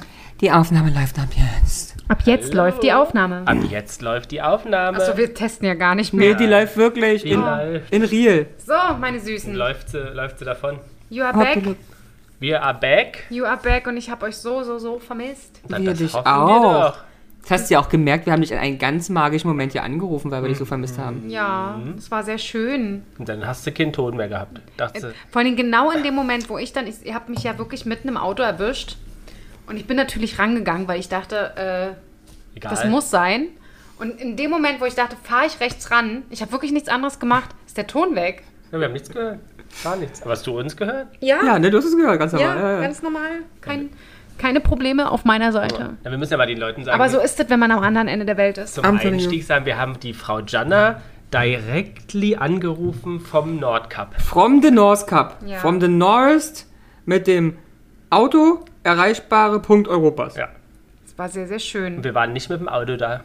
Ja. Die Aufnahme läuft ab jetzt. Ab jetzt Hallo. läuft die Aufnahme. Ab jetzt läuft die Aufnahme. Achso, wir testen ja gar nicht Nee, mehr. die läuft wirklich Die in, läuft. in real. So, meine Süßen. läuft, sie, läuft sie davon. You are back. Wir are back. You are back und ich habe euch so, so, so vermisst. Na, Wir das dich auch. doch. Das hast du ja auch gemerkt, wir haben dich in einem ganz magischen Moment hier angerufen, weil wir dich so vermisst haben. Ja, es war sehr schön. Und dann hast du keinen Ton mehr gehabt. Dachte, Vor allem genau in dem Moment, wo ich dann, ich, ihr habt mich ja wirklich mitten im Auto erwischt. Und ich bin natürlich rangegangen, weil ich dachte, äh, egal. das muss sein. Und in dem Moment, wo ich dachte, fahre ich rechts ran, ich habe wirklich nichts anderes gemacht, ist der Ton weg. Ja, wir haben nichts gehört. Gar nichts. Aber hast du uns gehört? Ja, Ja, ne, du hast es gehört, ganz normal. Ja, ja. ganz normal. Kein, keine Probleme auf meiner Seite. Ja, wir müssen ja mal den Leuten sagen, Aber so ist es, wenn man am anderen Ende der Welt ist. zum Antonio. Einstieg sagen, wir haben die Frau Janna directly angerufen vom Nordkap. From the North Cup. Ja. From the North mit dem Auto erreichbare Punkt Europas. Ja. Es war sehr, sehr schön. Und wir waren nicht mit dem Auto da.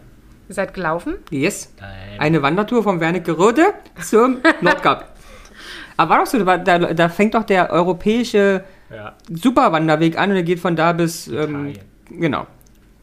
Ihr seid gelaufen? Yes. Nein. Eine Wandertour vom Wernicke Röde zum Nordkap. Aber war doch so, da, da, fängt doch der europäische Ja. Superwanderweg an und er geht von da bis. Ähm, genau.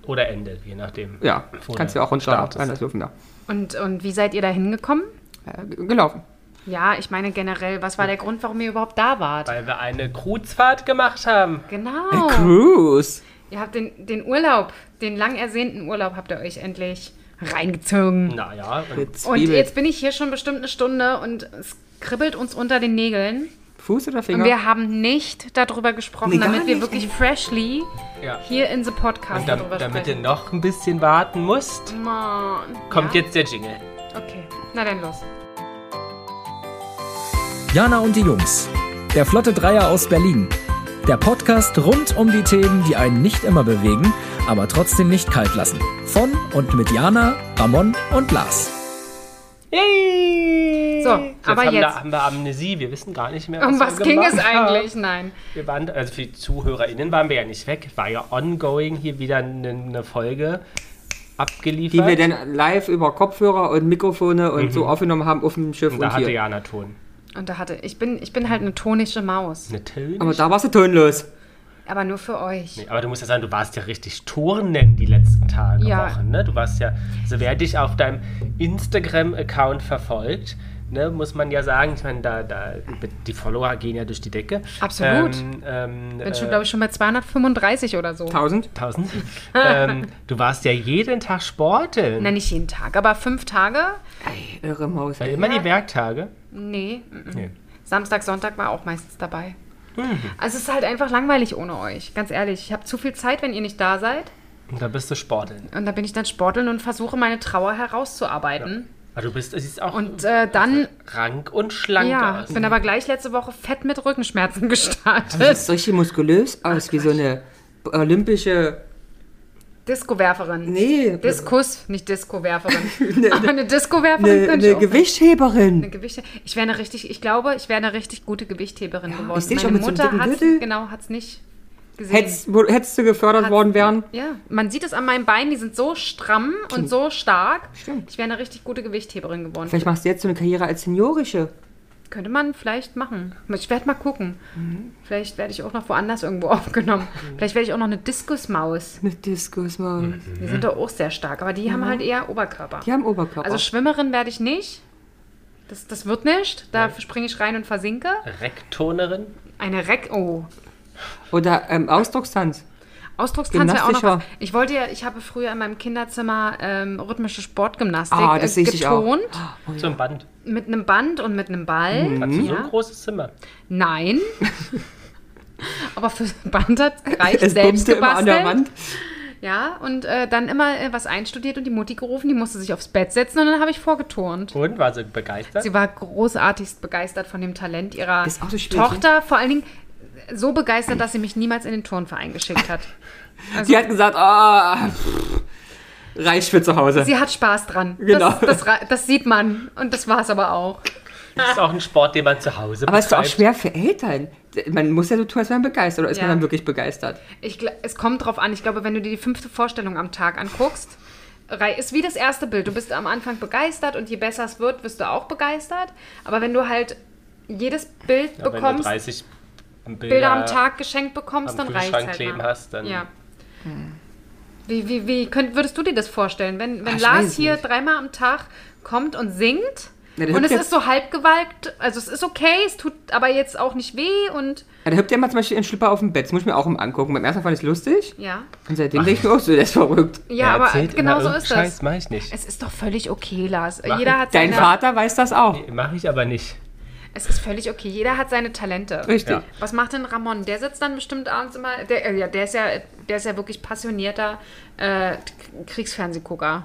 Oder endet, je nachdem. Ja, kannst der du auch runter anders da. Und, und wie seid ihr da hingekommen? Äh, gelaufen. Ja, ich meine generell, was war der Grund, warum ihr überhaupt da wart? Weil wir eine Kreuzfahrt gemacht haben. Genau. Cruise. Ihr habt den, den Urlaub, den lang ersehnten Urlaub habt ihr euch endlich reingezogen. Naja, und Und jetzt bin ich hier schon bestimmt eine Stunde und es kribbelt uns unter den Nägeln. Fuß oder Und Finger? wir haben nicht darüber gesprochen, Nee, damit wir wirklich freshly ja. hier in the Podcast Und dam darüber damit du sprechen. noch ein bisschen warten musst, Mann. kommt ja? jetzt der Jingle. Okay, na dann los. Jana und die Jungs. Der Flotte Dreier aus Berlin. Der Podcast rund um die Themen, die einen nicht immer bewegen, aber trotzdem nicht kalt lassen. Von und mit Jana, Ramon und Lars. Yay! So, aber haben, jetzt. Da, haben wir Amnesie, wir wissen gar nicht mehr, was Um was wir ging es haben. eigentlich? Nein. Wir waren, also für die ZuhörerInnen waren wir ja nicht weg. War ja ongoing hier wieder eine, eine Folge abgeliefert. Die wir dann live über Kopfhörer und Mikrofone und so aufgenommen haben auf dem Schiff und und, da hatte hier. Jana Ton. Und da hatte ich bin ich bin halt eine tonische Maus, Eine Töne? Aber da warst du tonlos. aber nur für euch. Nee, aber du musst ja sagen, du warst ja richtig Turnen die letzten Tage, Ja. Wochen, ne? Du warst ja, also wer dich auf deinem Instagram-Account verfolgt, ne, muss man ja sagen, ich meine, da, da, die Follower gehen ja durch die Decke. Absolut. Ähm, ähm, Bin schon äh, glaube ich schon bei 235 oder so. 1000? 1000. ähm, du warst ja jeden Tag sporteln. Na, nicht jeden Tag, aber fünf Tage? Ey, irre Maus. Ey. immer die Werktage. Nee. Nee. Samstag, Sonntag war auch meistens dabei. Mhm. Also es ist halt einfach langweilig ohne euch, ganz ehrlich. Ich habe zu viel Zeit, wenn ihr nicht da seid. Und da bist du sporteln. Und da bin ich dann sporteln und versuche meine Trauer herauszuarbeiten. Aber du bist, es ist auch Und äh, dann, rank und schlank ja, aus. bin aber gleich letzte Woche fett mit Rückenschmerzen Du gestartet. siehst richtig muskulös aus, wie so eine olympische. Disco-Werferin. Nee, Diskus, nicht Disco-Werferin. Ne, aber eine Disco-Werferin eine, könnte ich eine auch sein. Gewichtheberin. Eine Gewichte. Ich wäre eine richtig, ich glaube, ich wäre eine richtig gute Gewichtheberin geworden. ich Meine schon mit so einem Mutter hat's, genau, hat's nicht gesehen. Hättest, hättest du gefördert Hat's- worden wären? Ja, man sieht es an meinen Beinen, die sind so stramm und so stark. Stimmt. Ich wäre eine richtig gute Gewichtheberin geworden. Vielleicht machst du jetzt so eine Karriere als Seniorische. Könnte man vielleicht machen. Ich werde mal gucken. Mhm. Vielleicht werde ich auch noch woanders irgendwo aufgenommen. Vielleicht werde ich auch noch eine Diskusmaus. Eine Diskusmaus. Die sind doch auch sehr stark, aber die haben halt eher Oberkörper. Die haben Oberkörper. Also Schwimmerin werde ich nicht. Das, das wird nicht. Da springe ich rein und versinke. Rektonerin. Eine Reck. Oh. Oder ähm, Ausdruckstanz. Ausdruckstanz wäre auch noch was. Ich wollte ja, ich habe früher in meinem Kinderzimmer ähm, rhythmische Sportgymnastik Ah, das äh, sehe ich auch. getont. So ein Band. Mit einem Band und mit einem Ball. Mhm. Hast du so Ja. ein großes Zimmer? Nein. Aber für Band hat es gereicht, Es selbst bummte immer an der gebastelt. Wand. Ja, und äh, dann immer äh, was einstudiert und die Mutti gerufen, die musste sich aufs Bett setzen und dann habe ich vorgeturnt. Und war sie begeistert? Sie war großartigst begeistert von dem Talent ihrer Tochter, vor allen Dingen so begeistert, dass sie mich niemals in den Turnverein geschickt hat. Also, Sie hat gesagt, ah, pff, reicht für zu Hause. sie hat Spaß dran. Genau. Das, das, das sieht man und das war es aber auch. Das ist auch ein Sport, den man zu Hause Aber es ist auch schwer für Eltern. Man muss ja so tun, als wäre man begeistert. Oder ist Ja. man dann wirklich begeistert? Ich, es kommt drauf an. Ich glaube, wenn du dir die fünfte Vorstellung am Tag anguckst, ist wie das erste Bild. Du bist am Anfang begeistert und je besser es wird, wirst du auch begeistert. Aber wenn du halt jedes Bild Ja, wenn du bekommst, 30 Bilder, Bilder am Tag geschenkt bekommst, dann reicht halt kleben mal. hast, dann- Ja. Wie, wie, wie könnt, würdest du dir das vorstellen, wenn, wenn ich Lars hier nicht. dreimal am Tag kommt und singt Ja, und es ist so halbgewalkt, also es ist okay, es tut aber jetzt auch nicht weh und Ja, der hüpft ja immer zum Beispiel in Schlipper auf dem Bett. Das muss ich mir auch mal angucken. Beim ersten Mal fand ich es lustig. ja. Und seitdem denke ich mir auch so, der ist verrückt. Ja, aber erzählt genau so ist Scheiß, das. mach ich nicht. Es ist doch völlig okay, Lars. Mach Jeder ich. hat Dein seine, Vater weiß das auch. Mache ich aber nicht. Es ist völlig okay. Jeder hat seine Talente. Richtig. Ja. Was macht denn Ramon? Der sitzt dann bestimmt abends immer. Der, äh, ja, der ist ja, der ist ja wirklich passionierter äh, Kriegsfernsehgucker.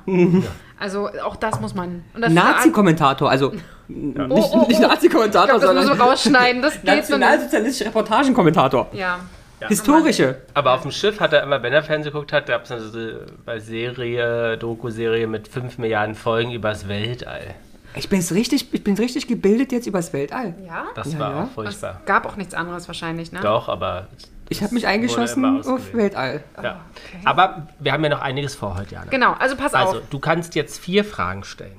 Also auch das muss man. Und das Nazi-Kommentator, also nicht, Oh, oh, nicht oh. Nazi-Kommentator, Ich glaub, das sondern müssen wir rausschneiden. Das geht so nicht. nationalsozialistischer Reportagenkommentator. Ja. Historische. Aber auf dem Schiff hat er immer, wenn er Fernsehen geguckt hat, gab es eine bei Serie, Doku-Serie mit 5 Milliarden Folgen übers Weltall. Ich bin richtig, ich bin richtig gebildet jetzt übers Weltall. Ja? Das Ja, war ja. auch furchtbar. Es gab auch nichts anderes wahrscheinlich, ne? Doch, aber. Ich habe mich eingeschossen auf. Weltall. Ja. Aber wir haben ja noch einiges vor heute, Jana. Genau, also pass Also, auf. du kannst jetzt vier Fragen stellen,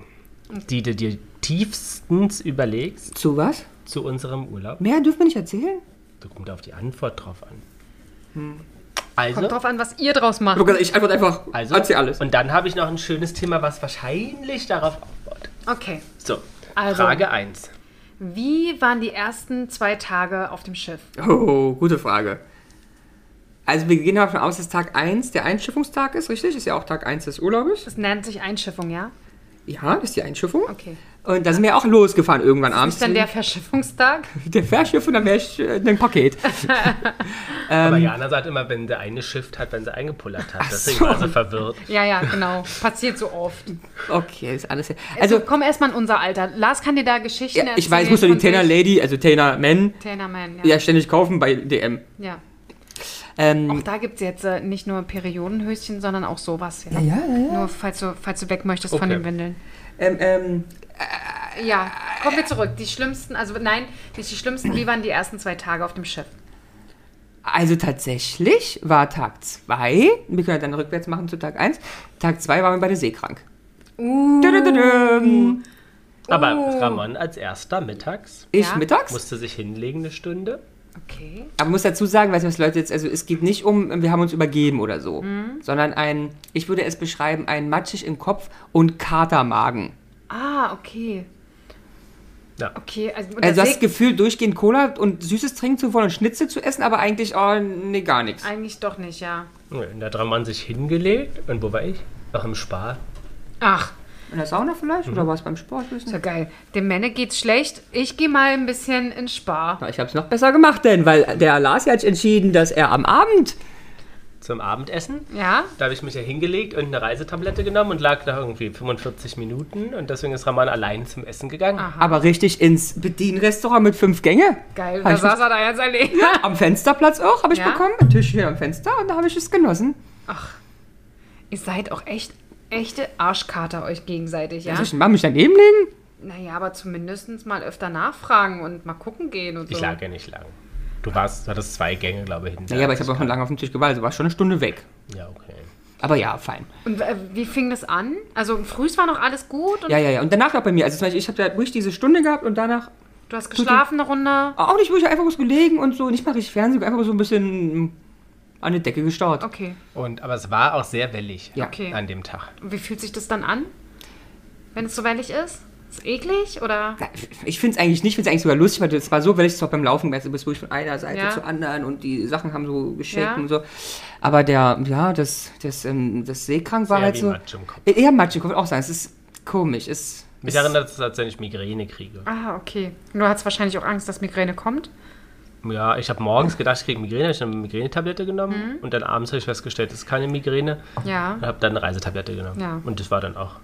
die du dir tiefstens überlegst Zu was? zu unserem Urlaub. Mehr dürfen wir nicht erzählen? Da kommt auf die Antwort drauf an. Also, Kommt drauf an, was ihr draus macht. Ich antworte einfach, also erzähl alles. Und dann habe ich noch ein schönes Thema, was wahrscheinlich darauf. Okay. So, Also. Frage 1. Wie waren die ersten zwei Tage auf dem Schiff? Oh, gute Frage. Also wir gehen davon aus, dass Tag 1 der Einschiffungstag ist, richtig? Ist ja auch Tag 1 des Urlaubes. Das nennt sich Einschiffung, ja? Ja, das ist die Einschiffung. Okay. Und da sind wir auch losgefahren irgendwann abends. Ist dann der Verschiffungstag? der Fährschiff und dann wäre ich äh, ein Paket. Aber Ähm. Jana sagt immer, wenn der eine Shift hat, wenn sie eingepullert hat. Deswegen so. war sie verwirrt. Ja, ja, genau. Passiert so oft. Okay, ist alles. Also, Also, komm erstmal in unser Alter. Lars kann dir da Geschichten ja, erzählen. ich weiß, ich muss doch die von Tainer. Lady, also Tainer Man, Tainer Man, ja. ja ständig kaufen bei DM. ja. Ähm, Auch da gibt es jetzt äh, nicht nur Periodenhöschen, sondern auch sowas. Ja. ja, ja, ja. Nur falls du, falls du weg möchtest von Okay. den Windeln. Ähm, ähm, Ja, kommen wir zurück. Die schlimmsten, also nein, nicht die schlimmsten, wie waren die ersten zwei Tage auf dem Schiff? Also tatsächlich war Tag 2, wir können ja dann rückwärts machen zu Tag 1, Tag 2 waren wir beide seekrank. Uh. Aber Oh. Ramon als erster mittags Ich Ja? mittags? musste sich hinlegen eine Stunde. Okay. Aber muss dazu sagen, weiß nicht, was Leute jetzt, also es geht nicht um, wir haben uns übergeben oder so, Mhm. sondern ein, ich würde es beschreiben, ein matschig im Kopf und Katermagen. Ah, okay. Ja. Okay, also, Also du hast das Gefühl, durchgehend Cola und Süßes trinken zu wollen und Schnitzel zu essen, aber eigentlich, oh, nee, gar nichts. eigentlich doch nicht, ja. Und da hat Ramon sich hingelegt. Und wo war ich? Ach, im Spar. Ach, In der Sauna vielleicht? Mhm. Oder war es beim Sport? Ist ja geil. Dem Männer geht's schlecht. Ich gehe mal ein bisschen in Spar. Na, Ich habe es noch besser gemacht, denn, weil der Lars hat entschieden, dass er am Abend Zum Abendessen. Ja? Da habe ich mich ja hingelegt und eine Reisetablette genommen und lag da irgendwie 45 Minuten. Und deswegen ist Ramon allein zum Essen gegangen. Aha. aber richtig ins Bedienrestaurant mit fünf Gänge. Geil. Hab Da ich saß er da jetzt alleine. Am Fensterplatz auch, habe ich Ja? bekommen. Ein Tischchen am Fenster und da habe ich es genossen. Ihr seid auch echt echte Arschkater euch gegenseitig, ja? Soll ich mal mich daneben legen? Naja, aber zumindest mal öfter nachfragen und mal gucken gehen und so. Ich lag ja nicht lang. Du warst, du hattest zwei Gänge, glaube ich, hinter. Naja, aber ich habe auch schon lange auf dem Tisch gewartet, also war schon eine Stunde weg. Ja, okay. Aber ja, fein. Und äh, wie fing das an? Also frühs war noch alles gut und Ja, ja, ja. Und danach auch bei mir. Also zum Beispiel, ich habe da ruhig diese Stunde gehabt und danach du hast geschlafen eine Runde. auch nicht ruhig einfach was gelegen und so. Nicht mal richtig Fernsehen, einfach so ein bisschen an die Decke gestarrt. Okay. Und, aber es war auch sehr wellig Ja. Okay. an dem Tag. Und wie fühlt sich das dann an? Wenn es so wellig ist? Ist eklig oder? Ich finde es eigentlich nicht, ich finde es eigentlich sogar lustig, weil das war so, weil ich es auch beim Laufen weißt, du bist wirklich von einer Seite Ja. zur anderen und die Sachen haben so geschickt Ja. und so. Aber der, ja, das, das, ähm, das Seekrank war halt so. Matsch im Kopf. Eher Matsch, ich würde auch sagen, es ist komisch. Es, Mich es, erinnert es, als wenn ich Migräne kriege. Ah, okay. Du hast wahrscheinlich auch Angst, dass Migräne kommt. Ja, ich habe morgens gedacht, ich kriege Migräne, ich eine Migränetablette genommen und dann abends habe ich festgestellt, es ist keine Migräne Ja. und habe dann eine Reisetablette genommen. Ja. Und das war dann auch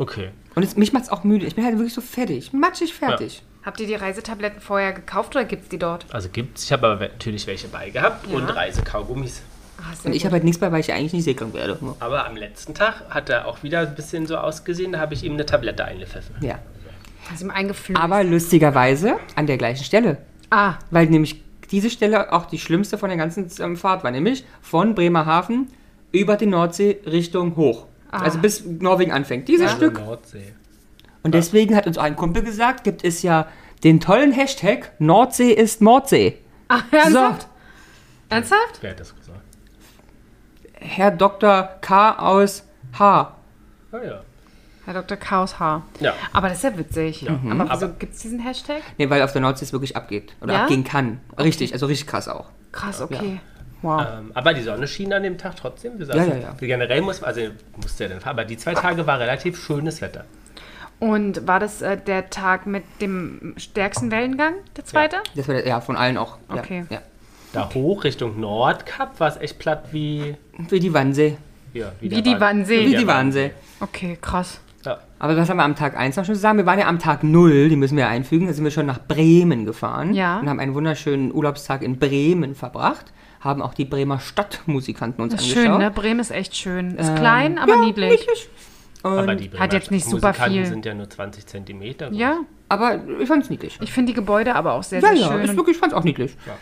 okay. Und es, mich macht es auch müde. Ich bin halt wirklich so fertig. Matschig fertig. Habt ihr die Reisetabletten vorher gekauft oder gibt's die dort? Also gibt's, ich habe aber natürlich welche bei gehabt Ja. und Reisekaugummis. Sehr Und ich habe halt nichts bei, weil ich ja eigentlich nicht seekrank werde. Aber am letzten Tag hat er auch wieder ein bisschen so ausgesehen, da habe ich ihm eine Tablette eingepfiffen. Ja. Hast ihm eingeflößt. Aber lustigerweise an der gleichen Stelle. ah, Weil nämlich diese Stelle auch die schlimmste von der ganzen ähm, Fahrt war. Nämlich von Bremerhaven über die Nordsee Richtung hoch. Also bis Norwegen anfängt. Dieses Also Stück. Nordsee. Und deswegen hat uns auch ein Kumpel gesagt, gibt es ja den tollen Hashtag Nordsee ist Mordsee. ah ernsthaft? Ernsthaft? Wer hat das gesagt? Herr Dr. K. aus H. Ah, ja. Herr Dr. Chaos H. Ja. Aber das ist ja witzig. Mhm. Aber wieso gibt es diesen Hashtag? Nee, weil auf der Nordsee es wirklich abgeht. Oder Ja? abgehen kann. Richtig, also richtig krass auch. Krass, okay. Wow. Ähm, aber die Sonne schien an dem Tag trotzdem. Wir Ja, saßen- ja, ja. Generell muss also musste ja dann fahren, aber die zwei Tage war relativ schönes Wetter. Und war das äh, der Tag mit dem stärksten Wellengang, der zweite? Das war der, ja von allen auch. Ja, Okay. Ja. Da hoch Richtung Nordkap war es echt platt wie, Wie die Wannsee. ja, Wie der die Wannsee. Wie die Wannsee. Okay, krass. Ja. Aber was haben wir am Tag 1 noch schon gesagt? Wir waren ja am Tag 0, die müssen wir einfügen. Da sind wir schon nach Bremen gefahren. Ja. Und haben einen wunderschönen Urlaubstag in Bremen verbracht. Haben auch die Bremer Stadtmusikanten uns Das ist angeschaut. schön, ne? Bremen ist echt schön. Ist Ähm, klein, aber ja, niedlich. Und, Aber die Hat jetzt nicht super Musikanten viel. sind ja nur 20 Zentimeter. groß. Ja, aber ich fand's niedlich. ich finde die Gebäude aber auch sehr, Ja, sehr ja, schön. ist Und wirklich, ich fand's auch niedlich. Ja.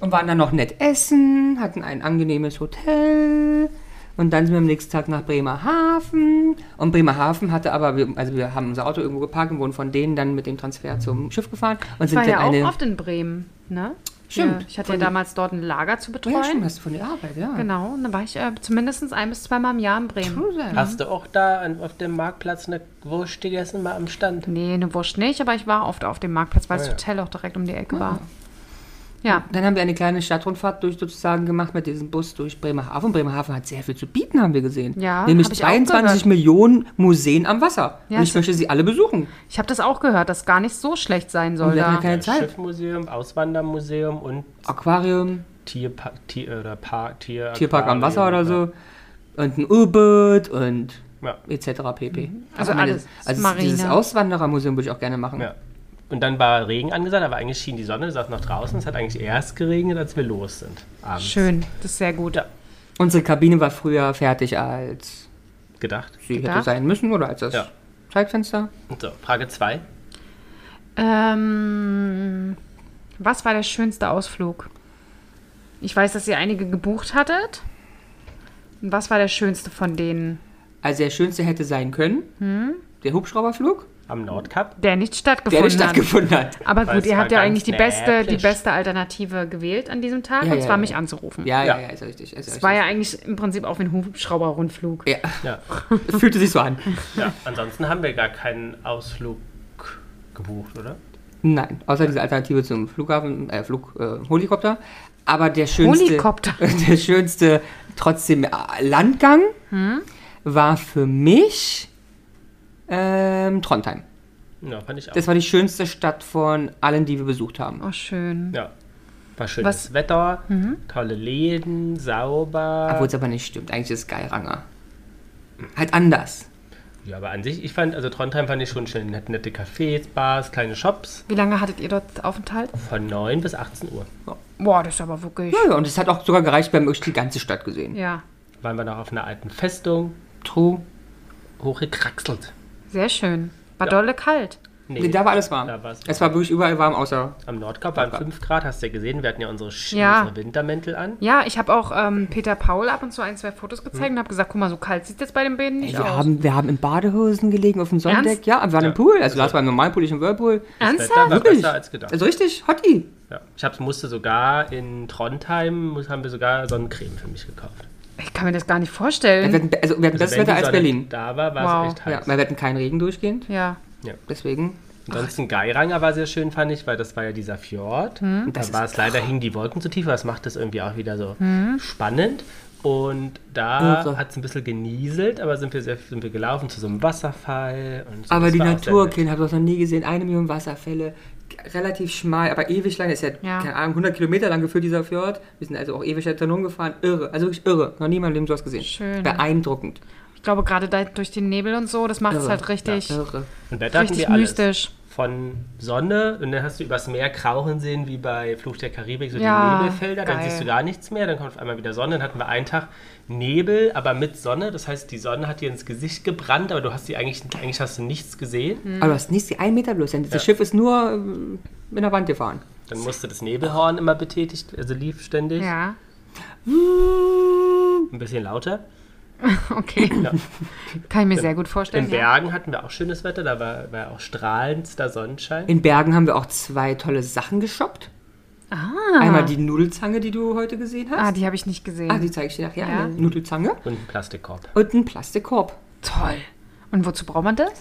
Und waren dann noch nett essen, hatten ein angenehmes Hotel. Und dann sind wir am nächsten Tag nach Bremerhaven. Und Bremerhaven hatte aber, wir, also wir haben unser Auto irgendwo geparkt und wurden von denen dann mit dem Transfer zum Schiff gefahren. Und ich war sind ja dann eine. auch oft in Bremen, ne? Stimmt. Ja, ich hatte ja damals dort ein Lager zu Oh ja, betreuen. stimmt, hast du von der Arbeit, ja. Genau, und dann war ich äh, zumindest ein bis zweimal im Jahr in Bremen. Hast du auch da an, auf dem Marktplatz eine Wurst gegessen, mal am Stand? Nee, eine Wurst nicht, aber ich war oft auf dem Marktplatz, weil das Ah, ja. Hotel auch direkt um die Ecke war. Ja, Dann haben wir eine kleine Stadtrundfahrt durch sozusagen gemacht mit diesem Bus durch Bremerhaven. Bremerhaven hat sehr viel zu bieten, haben wir gesehen. Ja, Nämlich hab ich auch 22 gehört. Millionen Museen am Wasser. Ja, und ich möchte sie alle besuchen. ich habe das auch gehört, dass gar nicht so schlecht sein soll Und wir haben da. ja keine Zeit. Schiffmuseum, Auswandermuseum und Aquarium, Tierpa Tier, oder Park, Tier, Tierpark am Wasser oder so. Und ein U-Boot und Ja. etc. pp. Also meine, alles. Also Marine. dieses Auswanderermuseum würde ich auch gerne machen. ja. Und dann war Regen angesagt, aber eigentlich schien die Sonne, saßen noch draußen. Es hat eigentlich erst geregnet, als wir los sind. Abends. Schön, das ist sehr gut. Ja. Unsere Kabine war früher fertig, als Gedacht. sie hätte Gedacht? sein müssen oder als das Ja. Zeitfenster. So, Frage 2. Ähm, was war der schönste Ausflug? Ich weiß, dass ihr einige gebucht hattet. Und was war der schönste von denen, Also der schönste hätte sein können, Hm? der Hubschrauberflug, Am Nordkap. der nicht der stattgefunden nicht stattgefunden hat. hat? Aber Weil gut, ihr habt ja eigentlich die beste, die beste Alternative gewählt an diesem Tag, Ja, und ja, zwar ja. mich anzurufen. Ja, ja, ja, Ja. ist richtig. Ist Es richtig. war ja eigentlich im Prinzip auch wie ein Hubschrauber-Rundflug. ja, Ja. es fühlte sich so an. ja. Ansonsten haben wir gar keinen Ausflug gebucht, oder? Nein, außer diese Alternative zum Flughafen, äh, Flug, äh, Helikopter. Aber der schönste, Helikopter. der schönste trotzdem Landgang Hm? war für mich ähm, Trondheim. Ja, fand ich auch. Das war die schönste Stadt von allen, die wir besucht haben. Oh, schön. ja. War schönes Was- Wetter, tolle Läden, sauber. Obwohl es aber nicht stimmt. Eigentlich ist es Geiranger. Halt anders. Ja, aber an sich, ich fand, also Trondheim fand ich schon schön. Nette, nette Cafés, Bars, kleine Shops. Wie lange hattet ihr dort Aufenthalt? Von 9 bis 18 Uhr Boah, das ist aber wirklich. Ja, ja, und es hat auch sogar gereicht, wir haben wirklich die ganze Stadt gesehen. Ja, waren wir noch auf einer alten Festung, True. hochgekraxelt. Sehr schön. War Ja. dolle kalt. Nee, da war alles warm. Da war's es war wirklich überall warm, außer Am Nordkap waren Nordkap. 5 Grad, hast du ja gesehen. Wir hatten ja unsere, Sch Ja. unsere Wintermäntel an. Ja, ich habe auch ähm, Peter Paul ab und zu ein, zwei Fotos gezeigt und habe gesagt, guck mal, so kalt sieht jetzt bei den Bäden Ey, nicht wir, aus. haben, wir haben in Badehosen gelegen auf dem Sonnendeck. Ernst? Ja, wir waren im Ja. Pool. Also Lars war im normalen Pool, ich im Whirlpool. Das Ernsthaft? War Wirklich? besser als gedacht. Also richtig, Hottie. Ja. Ich hab's, musste sogar in Trondheim, muss, haben wir sogar Sonnencreme für mich gekauft. Ich kann mir das gar nicht Wir vorstellen. hatten, also wir hatten besseres wenn die Wetter als Sonne Berlin. Da war, war Wow. es echt Ja, heiß. wir hatten keinen Regen durchgehend. Ja. Deswegen. Ansonsten Geiranger war sehr schön, fand ich, weil das war ja dieser Fjord. Das Da war es leider, hingen die Wolken zu tief, aber das macht es irgendwie auch wieder so spannend. Und da Irre. hat es ein bisschen genieselt, aber sind wir, sehr, sind wir gelaufen zu so einem Wasserfall. Und so. Aber Das die Natur. Kind, habe ich noch nie gesehen. Eine Million Wasserfälle. Relativ schmal, aber ewig lang. Ist ja, Ja. keine Ahnung, 100 Kilometer lang geführt, dieser Fjord. Wir sind also auch ewig da rumgefahren. Irre. Also wirklich irre. Noch nie in meinem Leben sowas gesehen. Schön. Beeindruckend. Ich glaube, gerade da durch den Nebel und so, das macht es halt richtig, Irre. Und Wetter hatten richtig mystisch. Von Sonne und dann hast du übers Meer krauchen sehen, wie bei Fluch der Karibik, so Ja, die Nebelfelder. Dann geil. siehst du gar nichts mehr, dann kommt auf einmal wieder Sonne. Dann hatten wir einen Tag Nebel, aber mit Sonne. Das heißt, die Sonne hat dir ins Gesicht gebrannt, aber du hast die eigentlich, eigentlich hast du nichts gesehen. Mhm. Aber du hast nichts, ein Meter bloß. Das Ja. Schiff ist nur ähm, mit der Wand gefahren. Dann musste das Nebelhorn immer betätigt, also lief ständig. Ja, Ein bisschen lauter. okay. Ja. Kann ich mir sehr gut vorstellen. In ja. Bergen hatten wir auch schönes Wetter, da war, war auch strahlendster Sonnenschein. In Bergen haben wir auch zwei tolle Sachen geshoppt. Ah, Einmal die Nudelzange, die du heute gesehen ah hast. die habe ich nicht gesehen. Ah, die zeige ich dir nachher. Ja. Eine Nudelzange Und ein Plastikkorb. und ein Plastikkorb. Toll. Und wozu braucht man das?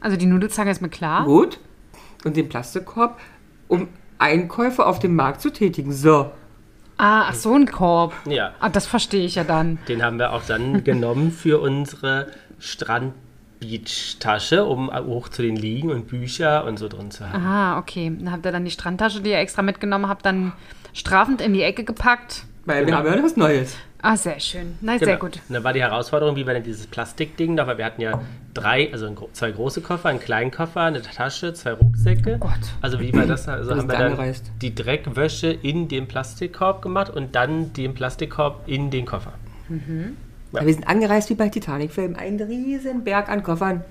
Also die Nudelzange ist mir klar. Gut. Und den Plastikkorb, um Einkäufe auf dem Markt zu tätigen. So. Ah, ach so ein Korb. Ja. Ah, das verstehe ich ja dann. Den haben wir auch dann genommen für unsere Strand-Beach-Tasche, um hoch zu den Liegen und Bücher und so drin zu haben. Ah, okay. Dann habt ihr dann die Strandtasche, die ihr extra mitgenommen habt, dann strafend in die Ecke gepackt. Weil wir haben ja was Neues. Ah, sehr schön. Na, Genau. sehr gut. Und dann war die Herausforderung, wie wir denn dieses Plastikding noch, weil wir hatten ja drei, also zwei große Koffer, einen kleinen Koffer, eine Tasche, zwei Rucksäcke. Gott. Also wie war das? Also Das haben wir dann angereist. die Dreckwäsche in den Plastikkorb gemacht und dann den Plastikkorb in den Koffer. Ja. Wir sind angereist wie bei Titanic-Filmen. Ein riesen Berg an Koffern.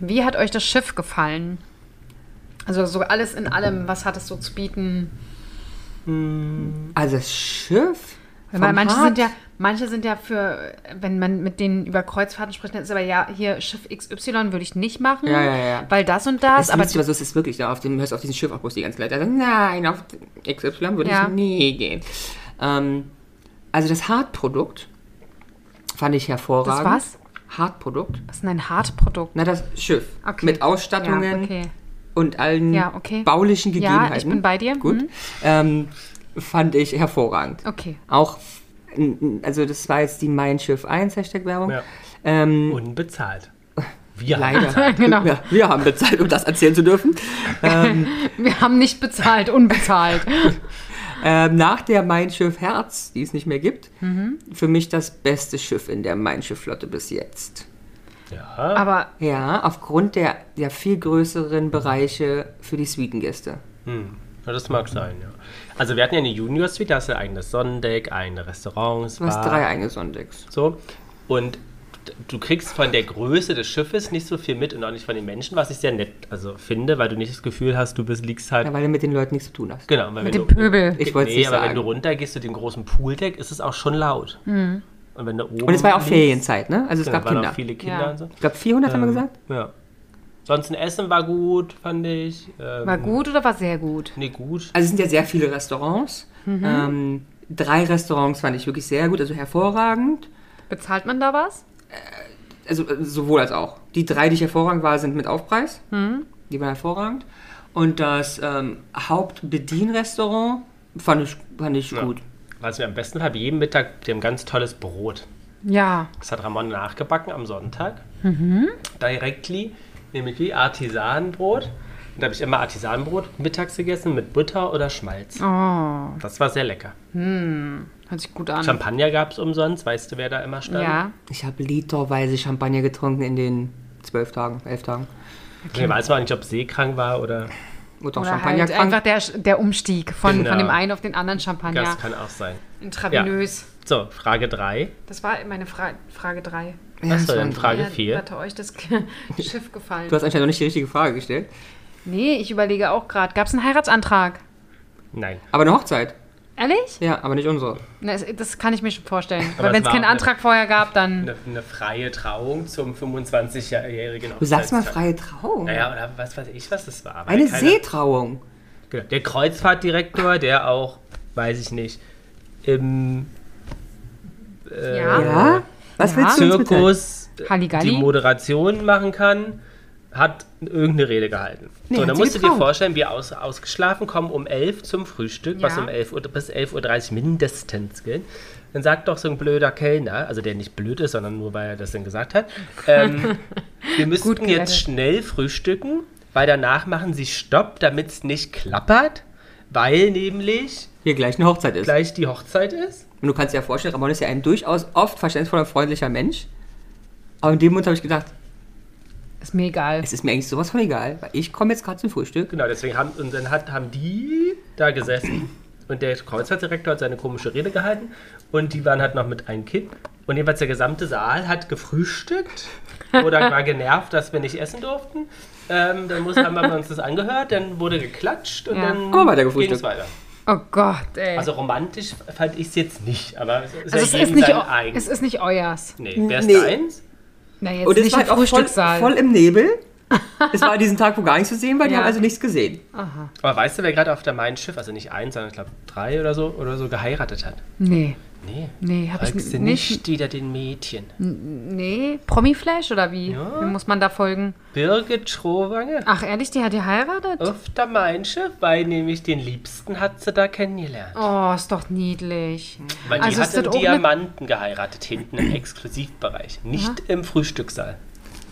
Wie hat euch das Schiff gefallen? Also so alles in allem, was hat es so zu bieten? Also das Schiff. Weil manche Hart- sind ja, manche sind ja für, wenn man mit denen über Kreuzfahrten spricht, dann ist aber ja, hier Schiff XY würde ich nicht machen. Ja, ja, ja. Weil das und Das das, aber aber so ist es wirklich. Da auf dem, hörst du auf diesem Schiff auch bloß die ganze Zeit. Also, nein, auf XY würde ich nie gehen. Ähm, also das Hartprodukt fand ich hervorragend. Das Hartprodukt. was ist denn ein Hartprodukt? Na, das Schiff. Okay. Mit Ausstattungen Ja, okay. Und allen Ja, okay. baulichen Ja, Gegebenheiten. ich bin bei dir. Gut. Mhm. Ähm, fand ich hervorragend. Okay. Auch, also das war jetzt die Mein Schiff 1, Hashtag Werbung. Ja. Ähm, Unbezahlt. Wir haben leider. bezahlt. Genau. Ja, wir haben bezahlt, um das erzählen zu dürfen. Wir haben nicht bezahlt, unbezahlt. Ähm, nach der Mein Schiff Herz, die es nicht mehr gibt, Mhm. für mich das beste Schiff in der Mein Schiff Flotte bis jetzt. Ja. Aber Ja, aufgrund der, der viel größeren Bereiche für die Suitengäste. Hm. Ja, das mag sein, ja. Also wir hatten ja eine Junior Suite, da hast du ein eigenes Sonnendeck, ein Restaurant, Du hast Spa, drei eigene Sonnendecks. so. Und du kriegst von der Größe des Schiffes nicht so viel mit und auch nicht von den Menschen, was ich sehr nett also finde, weil du nicht das Gefühl hast, du bist, liegst halt... Ja, weil du mit den Leuten nichts zu tun hast. genau, weil mit dem du, Pöbel. Ich wollte nee, nicht aber wenn du runtergehst zu dem großen Pooldeck, ist es auch schon laut. Und wenn du oben Und es war ja auch Ferienzeit, ne? Also es Genau, gab waren Kinder. auch viele Kinder Ja. und so. Ich glaube 400 haben wir Ähm, gesagt. Ja. Sonst ein Essen war gut, fand ich. Ähm, war gut oder war sehr gut? Nee, gut. Also es sind ja sehr viele Restaurants. Mhm. Ähm, drei Restaurants fand ich wirklich sehr gut, also hervorragend. Bezahlt man da was? Also äh, sowohl als auch. Die drei, die ich hervorragend war, sind mit Aufpreis. Mhm. Die waren hervorragend. Und das ähm, Hauptbedienrestaurant fand ich, fand ich Ja. gut. Was mir am besten habe, jeden Mittag, haben ganz tolles Brot. Ja. Das hat Ramon nachgebacken am Sonntag. Mhm. Directly, nämlich wie Artisanbrot. Und da habe ich immer Artisanbrot mittags gegessen mit Butter oder Schmalz. Oh, Das war sehr lecker. hört sich gut an. Champagner gab es umsonst. Weißt du, wer da immer stand? Ja. Ich habe literweise Champagner getrunken in den zwölf Tagen, elf Tagen. Ich weiß mal nicht, ob seekrank war oder Oder auch Oder Champagner halt krank. einfach der, der Umstieg von, Genau. von dem einen auf den anderen Champagner. das kann auch sein. Intravenös. So, Frage 3. Das war meine Fra Frage 3. Ja, Achso, dann war- Frage Ja, 4. Hatte euch das Schiff gefallen? Du hast anscheinend noch nicht die richtige Frage gestellt. Nee, ich überlege auch gerade. Gab es einen Heiratsantrag? Nein. Aber eine Hochzeit. Ehrlich? Ja, aber nicht unsere. Na, es- das kann ich mir schon vorstellen. Aber Weil wenn es keinen Antrag vorher gab, dann. Eine, eine freie Trauung zum 25-jährigen Du sagst mal freie Trauung. Naja, oder was weiß ich, was das war. Aber Eine keine- Seetrauung. Genau. Der Kreuzfahrtdirektor, der auch, weiß ich nicht, im äh, Ja. Ja? Was Ja. willst du? Zirkus die Moderation machen kann, hat irgendeine Rede gehalten. Nee, so, dann musst du dir vorstellen, wir aus, ausgeschlafen kommen um 11 zum Frühstück, was Ja. um 11 Uhr bis 11.30 Uhr mindestens gilt. Dann sagt doch so ein blöder Kellner, also der nicht blöd ist, sondern nur weil er das dann gesagt hat, ähm, wir müssten jetzt schnell frühstücken, weil danach machen sie Stopp, damit es nicht klappert, weil nämlich Hier gleich eine Hochzeit ist. gleich die Hochzeit ist. Und du kannst dir ja vorstellen, Ramon ist ja ein durchaus oft verständnisvoller, freundlicher Mensch. Aber in dem Moment habe ich gedacht, Ist mir egal. es ist mir eigentlich sowas von egal, weil ich komme jetzt gerade zum Frühstück. Genau, deswegen haben, und dann hat, haben die da gesessen und der Kreuzfahrtdirektor hat seine komische Rede gehalten und die waren halt noch mit einem Kind und jeweils der gesamte Saal hat gefrühstückt oder war genervt, dass wir nicht essen durften. Ähm, dann muss, haben wir uns das angehört, dann wurde geklatscht und Ja. dann weiter ging es gefrühstückt. weiter. Oh Gott, ey. Also romantisch fand ich es jetzt nicht, aber es ist Also ja es, ist nicht, es ist nicht euers. Nee, wär's Nee. deins? Na, jetzt Und es nicht war halt auch voll, voll im Nebel. Es war diesen Tag, wo gar nichts zu sehen war, die Ja. haben also nichts gesehen. Aber weißt du, wer gerade auf der Main Schiff, also nicht eins, sondern ich glaube drei oder so, oder so geheiratet hat? Nee. Nee. Nee, hab ich Folgst n- du nicht. nicht wieder den Mädchen. Nee. Promi-Flash oder wie? Ja. Wie muss man da folgen? Birgit Schrowange Ach, ehrlich, die hat geheiratet? auf der Main Schiff, weil nämlich den Liebsten hat sie da kennengelernt. Oh, ist doch niedlich. Weil die Also ist hat das im auch eine- Diamanten geheiratet, hinten im Exklusivbereich. Nicht im Frühstückssaal.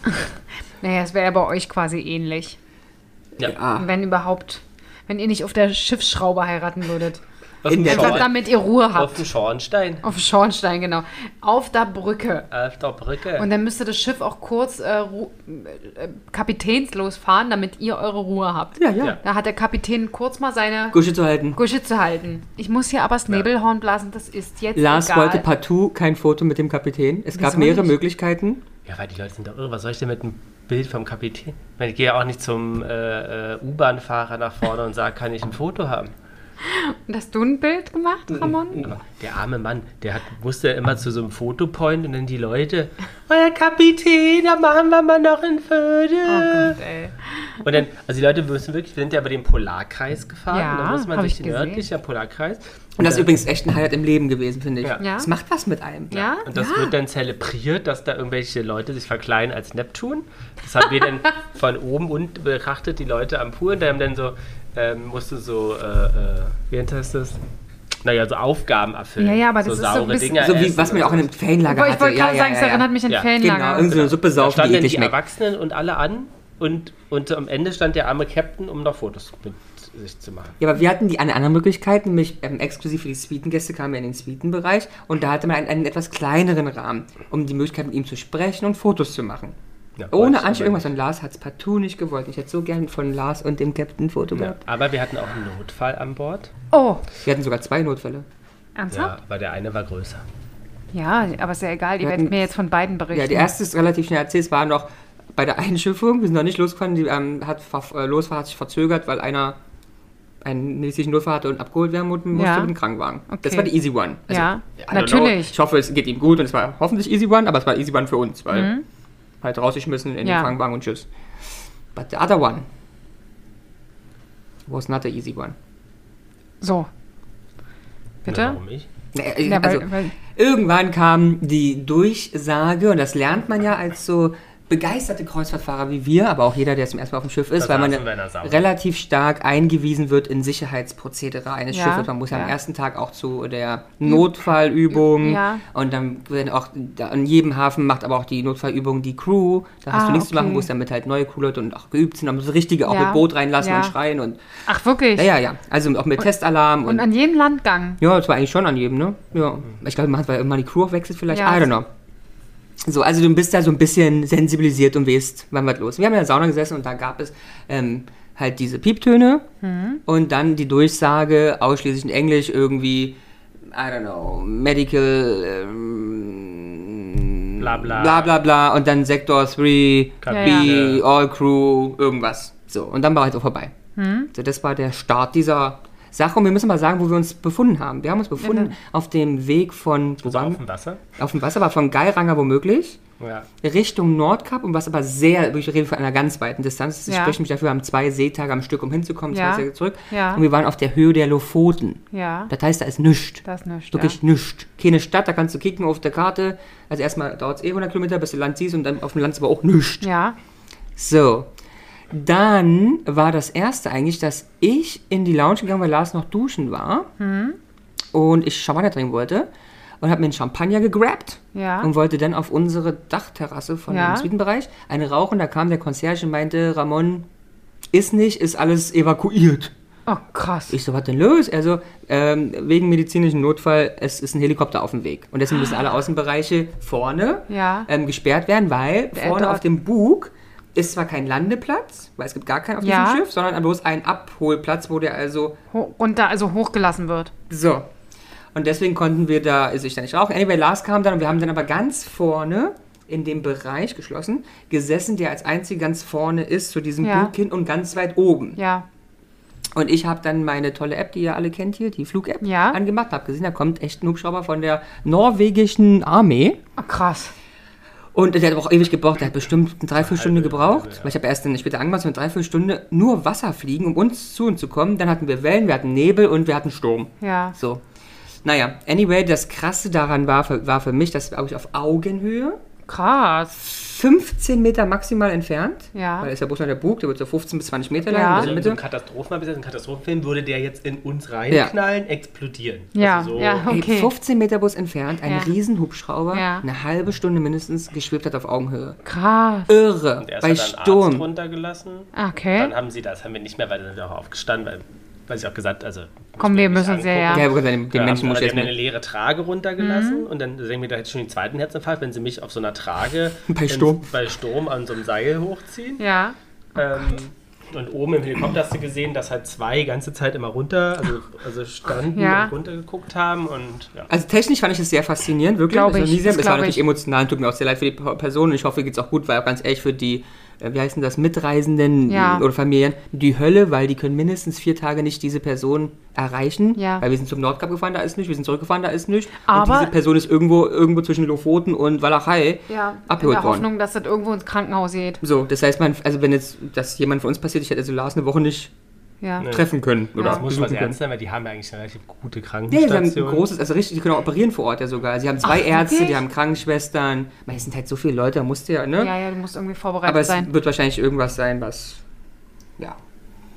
Naja, es wäre ja bei euch quasi ähnlich. Ja. Wenn überhaupt. Wenn ihr nicht auf der Schiffsschraube heiraten würdet. Auf In dem der Einfach Schorn- damit ihr Ruhe Auf habt. dem Schornstein, Auf Schornstein, genau. Auf der Brücke. auf der Brücke. Und dann müsste das Schiff auch kurz äh, äh, kapitänslos fahren, damit ihr eure Ruhe habt. Ja, ja. Ja. Da hat der Kapitän kurz mal seine Gusche zu halten. Gusche zu halten. Ich muss hier aber das Nebelhorn blasen, das ist jetzt Lars egal. wollte partout kein Foto mit dem Kapitän. Es gab Wieso mehrere nicht? Möglichkeiten. Ja, weil die Leute sind doch irre. Was soll ich denn mit einem Bild vom Kapitän? Ich, meine, ich gehe ja auch nicht zum äh, äh, U-Bahn-Fahrer nach vorne und sage, kann ich ein Foto haben? Und Hast du ein Bild gemacht, Ramon? Aber der arme Mann, der hat, musste immer zu so einem Fotopoint und dann die Leute, euer Kapitän, da machen wir mal noch ein Foto. Oh Gott, ey. Und dann, also die Leute müssen wirklich, wir sind ja über den Polarkreis gefahren. Ja, und da muss man sich ich den gesehen. nördlicher Polarkreis. Und das ist übrigens echt ein Highlight im Leben gewesen, finde ich. Ja. Ja. Das macht was mit einem. Ja? Und das wird dann zelebriert, dass da irgendwelche Leute sich verkleiden als Neptun. Das haben wir dann von oben und betrachtet, die Leute am Pool. Und da haben dann so, ähm, musste so, äh, äh, wie nennt das das? Naja, so Aufgaben erfüllen. Ja, ja, aber so das ist so ein saure bisschen- Dinger So wie essen was man auch in einem so. Ferienlager Aber ich hatte. wollte gerade sagen, es erinnert mich an Ja. Genau, Fanlager. irgendeine Suppe Da saufen, die standen dann eklig die schmeckt. Erwachsenen und alle an und, und am Ende stand der arme Captain, um noch Fotos mit sich zu machen. Ja, aber wir hatten die eine andere Möglichkeit, nämlich ähm, exklusiv für die Suitengäste kamen wir in den Suitenbereich und da hatte man einen, einen etwas kleineren Rahmen, um die Möglichkeit mit ihm zu sprechen und Fotos zu machen. Ja, Ohne aber Anstrengung irgendwas. Und Lars hat es partout nicht gewollt. Ich hätte so gern von Lars und dem Captain ein Foto Ja, gehabt. aber wir hatten auch einen Notfall an Bord. Oh, Wir hatten sogar zwei Notfälle. ernsthaft? Ja, aber der eine war größer. Ja, aber ist ja egal. Werdet hatten- mir jetzt von beiden berichten. Ja, die erste ist relativ schnell erzählt. Es war noch bei der Einschiffung. Wir sind noch nicht losgefahren. Die ähm, hat, äh, Losfahrt hat sich verzögert, weil einer einen medizinischen Notfall hatte und abgeholt werden musste Ja. mit dem Krankenwagen. Das Okay. war die Easy One. Also, Ja, don't know. natürlich. Ich hoffe, es geht ihm gut und es war hoffentlich Easy One, aber es war Easy One für uns, weil halt rausgeschmissen in. Ja. den Krankenwagen und tschüss. But the other one was not the easy one. So. Na, Bitte? warum ich? Ja, also, weil, weil, Irgendwann kam die Durchsage, und das lernt man ja als so begeisterte Kreuzfahrtfahrer wie wir, aber auch jeder, der zum ersten Mal auf dem Schiff ist, weil man relativ stark eingewiesen wird in Sicherheitsprozedere eines Ja, Schiffes. Man muss ja, am ersten Tag auch zu der Notfallübung Ja. und dann werden auch da, in jedem Hafen macht aber auch die Notfallübung die Crew. Da hast Ah, du nichts zu machen, okay. musst damit halt neue Crewleute und auch geübt sind, aber so richtige auch Ja, mit Boot reinlassen ja. und schreien und ach, wirklich? ja, ja, ja. Also auch mit Testalarm Und an jedem Landgang. ja, das war eigentlich schon an jedem, ne? Ja. Ich glaube, man hat weil irgendwann die Crew auch wechselt vielleicht. Ja. I don't know. So, also du bist da so ein bisschen sensibilisiert und weißt, wann was los. Wir haben in der Sauna gesessen und da gab es ähm, halt diese Pieptöne Mhm. und dann die Durchsage ausschließlich in Englisch irgendwie, I don't know, medical, ähm, Bla, bla. bla bla bla und dann Sektor 3, B, Kabine. All Crew, irgendwas. So, und dann war halt so vorbei. Hm? So, das war der Start dieser Sache und wir müssen mal sagen, wo wir uns befunden haben. Wir haben uns befunden Ja. auf dem Weg von, wo So waren auf dem Wasser? auf dem Wasser, war von Geiranger womöglich, Ja. Richtung Nordkap und was aber sehr, ich rede von einer ganz weiten Distanz, ich Ja. spreche mich dafür, wir haben zwei Seetage am Stück, um hinzukommen, Ja. zwei Tage zurück. Ja. Und wir waren auf der Höhe der Lofoten. Ja, Das heißt, da ist nichts. das ist nichts. Wirklich ja. nichts. Keine Stadt, da kannst du kicken auf der Karte. Also erstmal dauert es eh 100 Kilometer, bis du Land siehst und dann auf dem Land ist aber auch nichts. Ja, So. Dann war das erste eigentlich, dass ich in die Lounge gegangen, weil Lars noch duschen war. Mhm. Und ich Champagner trinken wollte. Und habe mir einen Champagner gegrabt. Ja. Und wollte dann auf unsere Dachterrasse von Ja. dem Suitenbereich eine rauchen. Da kam der Concierge und meinte, Ramon, ist nicht, ist alles evakuiert. oh krass. Ich so, was denn los? Also, ähm, wegen medizinischen Notfall, es ist ein Helikopter auf dem Weg. Und deswegen müssen alle Außenbereiche vorne Ja. ähm, gesperrt werden, weil Der vorne auf dem Bug ist zwar kein Landeplatz, weil es gibt gar keinen auf Ja. diesem Schiff, sondern bloß ein Abholplatz, wo der also Ho runter, also hochgelassen wird. so. Und deswegen konnten wir da, also ich da nicht rauchen. Anyway, Lars kam dann und wir haben dann aber ganz vorne in dem Bereich geschlossen, gesessen, der als einzig ganz vorne ist, zu diesem Ja. Bug hin und ganz weit oben. Ja, Und ich habe dann meine tolle App, die ihr alle kennt hier, die Flug-App, Ja. angemacht. Habe gesehen, da kommt echt ein Hubschrauber von der norwegischen Armee. oh, krass. Und der hat auch ewig gebraucht. Der hat bestimmt eine Dreiviertelstunde gebraucht. Weil ich habe erst dann später angemacht, so eine Dreiviertelstunde nur Wasser fliegen, um uns zu uns zu kommen. Dann hatten wir Wellen, wir hatten Nebel und wir hatten Sturm. Ja. So. Naja, anyway, das Krasse daran war für, war für mich, dass wir, glaube ich, auf Augenhöhe, Krass. 15 Meter maximal entfernt, Ja. weil da ist ja bloß noch der Bug, der wird so 15 bis 20 Meter Ja. lang, Also in in der so einem Mitte. Katastrophen, ein Katastrophenfilm würde der jetzt in uns reinknallen, explodieren. Ja, Also so, ja. Okay. 15 Meter Bus entfernt, ein Ja. Riesenhubschrauber, Ja. eine halbe Stunde mindestens geschwebt hat auf Augenhöhe. Krass. Irre, Und erst bei hat einen Arzt Sturm. runtergelassen. Okay. Dann haben sie das, haben wir nicht mehr, weil dann sind wir auch aufgestanden, weil, weil sie auch gesagt, also. Komm, wir müssen uns ja, ja. Ja, den, den Ja, Menschen muss ich jetzt eine leere Trage runtergelassen und dann sehen wir da jetzt schon den zweiten Herzinfarkt, wenn sie mich auf so einer Trage Bei ins- Sturm. bei Sturm an so einem Seil hochziehen. Ja. Ähm, und oben im Helikopter hast du gesehen, dass halt zwei die ganze Zeit immer runter, also, also standen Ja. und runtergeguckt haben und ja. Also technisch fand ich das sehr faszinierend, wirklich. Also ich, sehr- das es war natürlich ich. emotional, tut mir auch sehr leid für die Person und ich hoffe, ihr geht's auch gut, weil auch ganz ehrlich für die, äh, wie heißen das, Mitreisenden Ja. oder Familien, die Hölle, weil die können mindestens vier Tage nicht diese Person erreichen, Ja. weil wir sind zum Nordkap gefahren, da ist nicht, wir sind zurückgefahren, da ist nicht Aber- und diese Person ist irgendwo, irgendwo zwischen Lofoten und Walachei Ja. In abgeholt der worden. Hoffnung, dass das irgendwo ins Krankenhaus geht. So, das heißt, man, also wenn jetzt das jemand von uns passiert, ich hätte also Lars eine Woche nicht Ja. Nee. treffen können oder Das muss können. ernst sein, weil die haben ja eigentlich eine relativ gute Ja, sie haben Krankenstation. ein großes, also richtig, die können auch operieren vor Ort ja sogar. Sie haben zwei Ach, Ärzte, wirklich? die haben Krankenschwestern. Man, es sind halt so viele Leute, da musste ja, ne? Ja, ja, du musst irgendwie vorbereitet Aber es sein. wird wahrscheinlich irgendwas sein, was. Ja.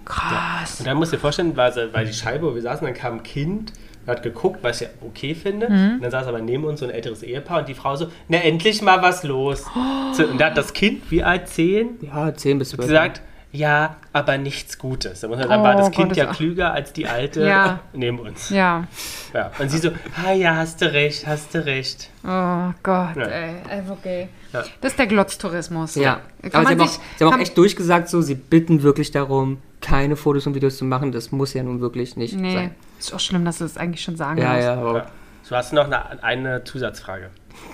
Krass. Und dann musst du dir vorstellen, weil, sie- weil die Scheibe, wo wir saßen, dann kam ein Kind, hat geguckt, was ich ja okay finde. Mhm. Und dann saß aber neben uns so ein älteres Ehepaar und die Frau so, na endlich mal was los. So, und da hat das Kind, wie alt, zehn, Ja, 10 bis 12. gesagt, ja, aber nichts Gutes. Dann, muss man- war Oh, das Kind Gottes ja klüger als die Alte Ja. neben uns. Ja. Ja. Und sie so, ah ja, hast du recht, hast du recht. Oh Gott, Ja. ey. Okay. Ja. Das ist der Glotztourismus. Ja. Kann Aber sie haben, auch, sich, sie haben auch echt durchgesagt, so, sie bitten wirklich darum, keine Fotos und Videos zu machen. Das muss ja nun wirklich nicht Nee, sein. ist auch schlimm, dass du das eigentlich schon sagen Ja, musst. ja, aber Ja. Du hast noch eine, eine Zusatzfrage.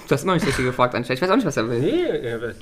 du hast noch nicht richtig gefragt anscheinend. Ich weiß auch nicht, was er will. Nee, äh,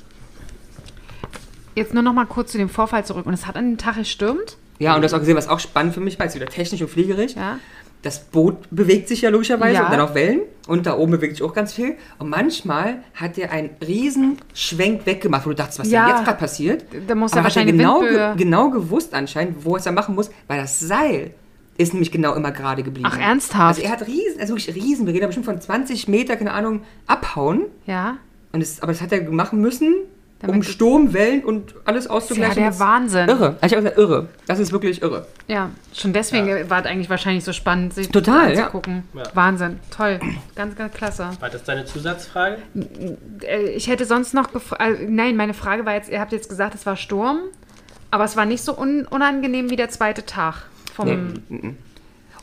Jetzt nur noch mal kurz zu dem Vorfall zurück. Und es hat an dem Tag gestürmt. Ja, und du hast auch gesehen, was auch spannend für mich war, ist wieder technisch und fliegerisch. Ja. das Boot bewegt sich ja logischerweise Ja. und dann auch Wellen und da oben bewegt sich auch ganz viel. Und manchmal hat er einen riesen Schwenk weggemacht, wo du dachtest, was Ja. denn jetzt gerade passiert? Da muss er hat er wahrscheinlich genau, ge genau gewusst anscheinend, wo es er machen muss, weil das Seil ist nämlich genau immer gerade geblieben. Ach, ernsthaft? Also er hat riesen, also wirklich riesen, wir reden da bestimmt von 20 Meter, keine Ahnung, abhauen. Ja. Und es, aber das hat er machen müssen, um Damit- Sturm, Wellen und alles Ja, auszugleichen. der Wahnsinn. Irre. Also ich habe gesagt, irre. Das ist wirklich irre. Ja, schon deswegen war es eigentlich wahrscheinlich so spannend, sich Total, ja. anzugucken. Ja. Wahnsinn, toll. Ganz, ganz klasse. war das deine Zusatzfrage? Äh, Ich hätte sonst noch gefragt, äh, nein, meine Frage war jetzt, ihr habt jetzt gesagt, es war Sturm, aber es war nicht so un unangenehm wie der zweite Tag. Vom, Nee.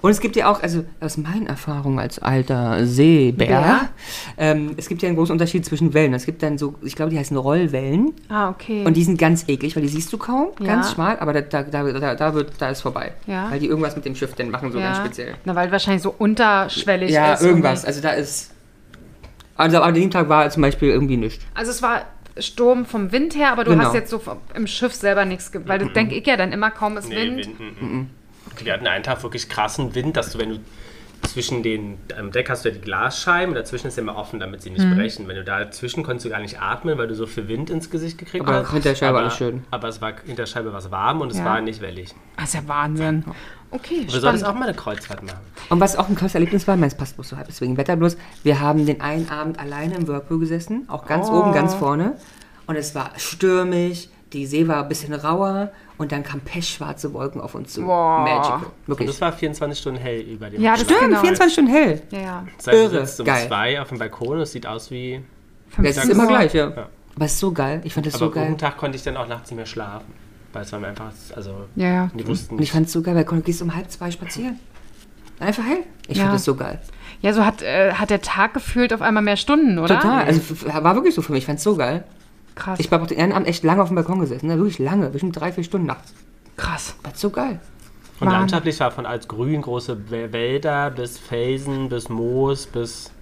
Und es gibt ja auch, also aus meinen Erfahrungen als alter Seebär, Bär? ähm, es gibt ja einen großen Unterschied zwischen Wellen. Es gibt dann so, ich glaube, die heißen Rollwellen. Ah, okay. Und die sind ganz eklig, weil die siehst du kaum, Ja. ganz schmal, aber da, da, da, da, wird, da ist vorbei. Ja. Weil die irgendwas mit dem Schiff dann machen, so ganz speziell. Na, weil wahrscheinlich so unterschwellig Ja, ist. irgendwas. Also da ist. Also an dem Tag war zum Beispiel irgendwie nichts. Also es war Sturm vom Wind her, aber du Genau. hast jetzt so vom- im Schiff selber nichts, weil das denke ich ja dann immer kaum ist Nee, Wind. Wind. mm, mm. Wir hatten einen Tag wirklich krassen Wind, dass du, wenn du zwischen den, am Deck hast du ja die Glasscheiben, dazwischen ist ja immer offen, damit sie nicht Mhm. brechen. Wenn du dazwischen konntest du gar nicht atmen, weil du so viel Wind ins Gesicht gekriegt Aber hast. hinter der Scheibe aber, alles schön. Aber es war hinter der Scheibe was warm und es Ja. war nicht wellig. Das ist ja Wahnsinn. Okay, Wir sollten spannend. auch mal eine Kreuzfahrt machen. Und was auch ein krasses Erlebnis war, es passt bloß so halb, deswegen Wetter bloß, wir haben den einen Abend alleine im Whirlpool gesessen, auch ganz Oh. oben, ganz vorne. Und es war stürmig, die See war ein bisschen rauer und dann kamen pechschwarze Wolken auf uns zu. Boah. Magical. Und Wirklich. das war 24 Stunden hell über dem Ja, das Stimmt, genau. 24 Stunden hell. Ja, ja. Das heißt, du irre, sitzt um geil. zwei auf dem Balkon und es sieht aus wie... Das ist immer gleich, ja. Ja. Aber es ist so geil. Ich fand das Aber so geil. guten Tag konnte ich dann auch nachts nicht mehr schlafen. Weil es war mir einfach, also... Ja, ja. Die wussten Und ich fand es so geil, weil du gehst um halb zwei spazieren. Einfach hell. Ich Ja. fand das so geil. Ja, so hat, äh, hat der Tag gefühlt auf einmal mehr Stunden, oder? Total. Also war wirklich so für mich. Ich fand es so geil. Krass. Ich habe auch den Ehrenamt echt lange auf dem Balkon gesessen. Ne? Wirklich lange. Bestimmt drei, vier Stunden nachts. Krass. War so geil. Und Wahnsinn. landschaftlich war von als grün große Wä- Wälder bis Felsen, bis Moos, bis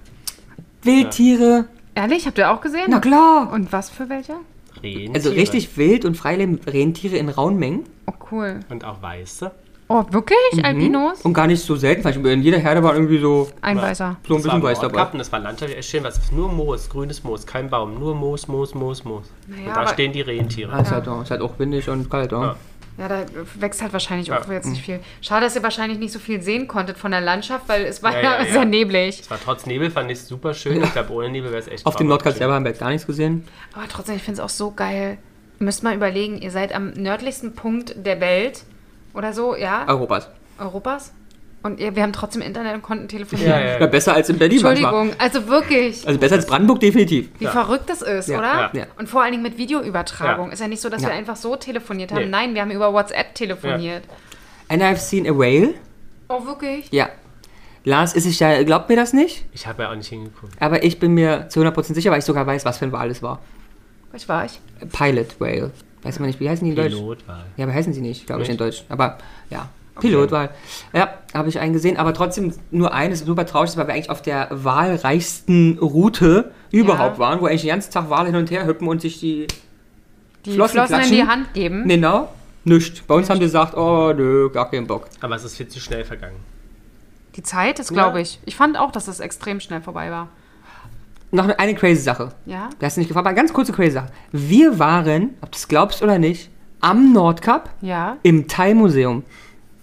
Wildtiere. Ehrlich, habt ihr auch gesehen? Na klar. Und was für welche? Rentiere. Also richtig wild und freilebend Rentiere in rauen Mengen. Oh, cool. Und auch weiße. Oh, wirklich? Albinos? Und gar nicht so selten, in jeder Herde war irgendwie so, Ein Weißer. so ein Das war bisschen weiß dabei. und das war landschaftlich echt schön, was ist nur Moos, grünes Moos, kein Baum, nur Moos, Moos, Moos, Moos. Naja, und da stehen die Rentiere. Ah, ist, halt, auch- ist halt auch windig und kalt. Ja. Ja. Ja, da wächst halt wahrscheinlich auch Ja. jetzt nicht viel. Schade, dass ihr wahrscheinlich nicht so viel sehen konntet von der Landschaft, weil es war Ja, ja, ja, ja. sehr neblig. Es war trotz Nebel, fand ich es super schön. Ich glaube, ohne Nebel wäre es echt Auf dem Nordkap schön. selber haben wir jetzt gar nichts gesehen. Aber trotzdem, ich finde es auch so geil. Ihr müsst mal überlegen, ihr seid am nördlichsten Punkt der Welt oder so, ja, Europas. Europas. Und ihr, wir haben trotzdem Internet und konnten telefonieren. Ja, ja, Ja, besser als in Berlin manchmal. Entschuldigung, also wirklich, Also besser als Brandenburg definitiv. wie Ja. verrückt das ist, Ja, oder? ja. Ja. Und vor allen Dingen mit Videoübertragung. Ja. Ist ja nicht so, dass Ja. wir einfach so telefoniert haben. Nee. Nein, wir haben über WhatsApp telefoniert. And I've seen a whale. Oh, wirklich? Ja. Lars ist sich ja, glaubt mir das nicht, Ich habe ja auch nicht hingeguckt. aber ich bin mir zu 100% sicher, weil ich sogar weiß, was für ein Wal es war. Was war ich? Pilot Whale. Weiß man nicht, wie heißen die in Deutsch? Pilotwahl. Ja, aber heißen sie nicht, glaube ich, in Nicht? Deutsch. Aber ja, Pilotwahl. Ja, habe ich einen gesehen, aber trotzdem nur eines, super traurig, ist, weil wir eigentlich auf der wahlreichsten Route überhaupt Ja. waren, wo eigentlich den ganzen Tag Wale hin und her hüppen und sich die. Die Flossen Flossen, in die Hand geben. Genau, nicht. Bei uns haben die gesagt, oh nö, gar keinen Bock. Aber es ist viel zu schnell vergangen. Die Zeit ist, Ja. glaube ich. Ich fand auch, dass es extrem schnell vorbei war. Noch eine, crazy Sache. Ja? Du hast nicht gefragt, aber eine ganz kurze crazy Sache. Wir waren, ob du es glaubst oder nicht, am Nordkap Ja. im Thai-Museum.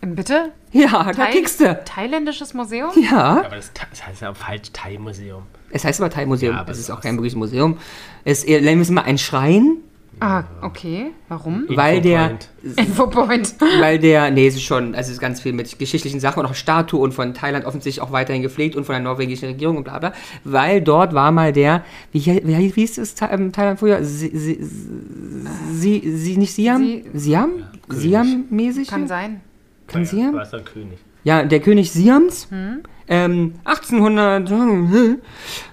Ähm, Bitte? Ja, da Thai- kickst du. Thailändsches Museum? Ja. Aber das, das heißt ja falsch Thai-Museum. Es heißt aber Thai-Museum. Ja, aber es ist auch kein wirkliches Museum. Es ist eher, nennen wir es mal ein Schrein, Ah, okay. Warum? weil der, Infopoint. Infopoint. weil der, nee, es ist schon, also es ist ganz viel mit geschichtlichen Sachen und auch Statuen von Thailand offensichtlich auch weiterhin gepflegt und von der norwegischen Regierung und bla bla. Weil dort war mal der, wie, wie, wie hieß es ähm, Thailand früher? Sie, sie, sie, sie nicht Siam? Sie- Siam? König. Siam-mäßig? Kann sein. Kann Ja, Siam? War es ein König. Ja, der König Siams, Hm? ähm, 1800,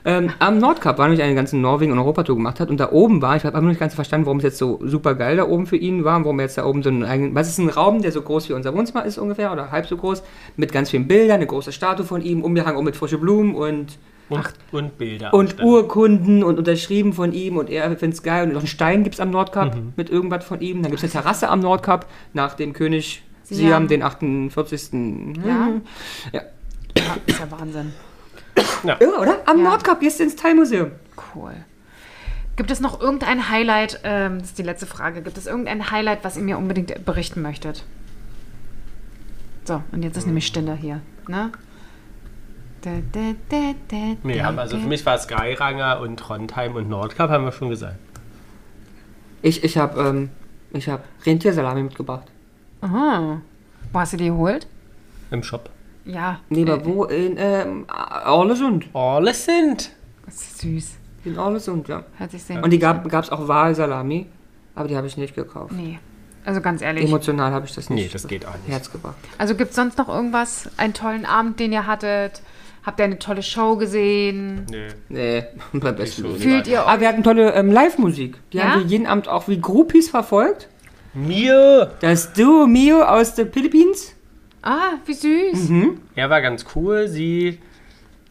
ähm, am Nordkap war nämlich eine ganze Norwegen- und Europatour gemacht hat und da oben war, ich habe noch nicht ganz verstanden, warum es jetzt so super geil da oben für ihn war, warum er jetzt da oben so einen eigenen, was ist ein Raum, der so groß wie unser Wohnzimmer ist ungefähr oder halb so groß, mit ganz vielen Bildern, eine große Statue von ihm, umgehangen auch mit frischen Blumen und, Und, und Bilder. und Ausstellung. Urkunden und unterschrieben von ihm und er findet es geil und noch einen Stein gibt es am Nordkap Mhm. mit irgendwas von ihm, dann gibt es eine Terrasse am Nordkap nach dem König Siam. Siam, den 48. Ja? Ja. ja ist ja Wahnsinn. Irre, oder? Am Ja. Nordkap, gehst du ins Thai-Museum. Cool. Gibt es noch irgendein Highlight, ähm, das ist die letzte Frage, gibt es irgendein Highlight, was ihr mir unbedingt berichten möchtet? So, und jetzt ist nämlich Stille hier. Ne? Da, da, da, da, Nee, da, haben, also für mich war es Geiranger und Trondheim und Nordkap, haben wir schon gesagt. Ich, ich habe ähm, ich hab Rentiersalami mitgebracht. Aha. Wo hast du die geholt? Im Shop. Ja. Nee, aber äh, wo? In ähm, Orlesund. Alles sind. Das ist süß. In Orlesund, ja. Hört sich sehr Und die gab es auch Wahlsalami, aber die habe ich nicht gekauft. Nee. Also ganz ehrlich. Emotional habe ich das nicht. Nee, das geht auch nicht. Herz gebracht. Also gibt es sonst noch irgendwas? Einen tollen Abend, den ihr hattet? Habt ihr eine tolle Show gesehen? Nee. Nee, beim besten. Fühlt ihr euch? Aber wir hatten tolle ähm, Live-Musik. Die Ja? haben wir jeden Abend auch wie Groupies verfolgt. Mir! Das Duo Mio aus den Philippinen. Ah, wie süß. Mhm. Er war ganz cool. Sie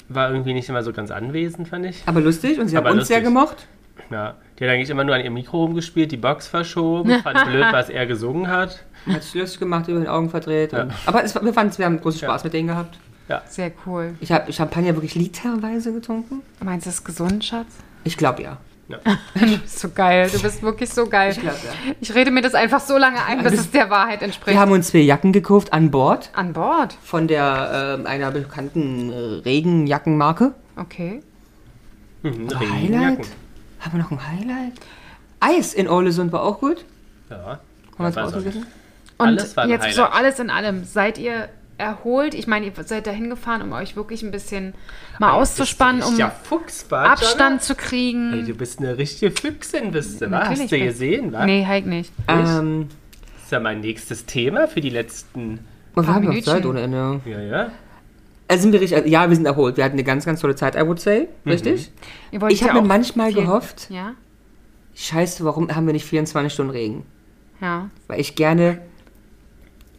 war irgendwie nicht immer so ganz anwesend, fand ich. Aber lustig und sie Aber haben uns sehr lustig. gemocht. Ja. Die hat eigentlich immer nur an ihrem Mikro rumgespielt, die Box verschoben, fand blöd, was er gesungen hat. Hat sich lustig gemacht, über den Augen verdreht. Und, aber es, wir fanden es, wir haben großen Spaß mit denen gehabt. Sehr cool. Ich habe Champagner wirklich literweise getrunken. Meinst du, das ist gesund, Schatz? Ich glaube ja. Du bist so geil. Du bist wirklich so geil. Ich glaube ja. Ich rede mir das einfach so lange ein, bis es der Wahrheit entspricht. Wir haben uns zwei Jacken gekauft an Bord An Bord. von der ähm, einer bekannten äh, Regenjackenmarke. Okay. Mhm, Highlight? Regenjacken. Haben wir noch ein Highlight? Eis in Orlesund war auch gut. Ja. Haben wir Ja, uns weiß auch gegessen? Und Alles war ein jetzt so Highlight. alles in allem. Seid ihr erholt? Ich meine, ihr seid da hingefahren, um euch wirklich ein bisschen mal auszuspannen, um Fuchsbad. Abstand zu Hey, kriegen. du bist eine richtige Füchsin, bist du, wa? Natürlich Hast du gesehen, wa? Nee, halt nicht. Ähm, Das ist ja mein nächstes Thema für die letzten. wir haben noch. Zeit ohne Ende. Ja, ja. Also sind wir richtig, also, ja, wir sind erholt. Wir hatten eine ganz, ganz tolle Zeit, I would say. Richtig? Ihr wolltet Ich habe mir manchmal viel- gehofft, Ja? scheiße, warum haben wir nicht 24 Stunden Regen? Ja. Weil ich gerne,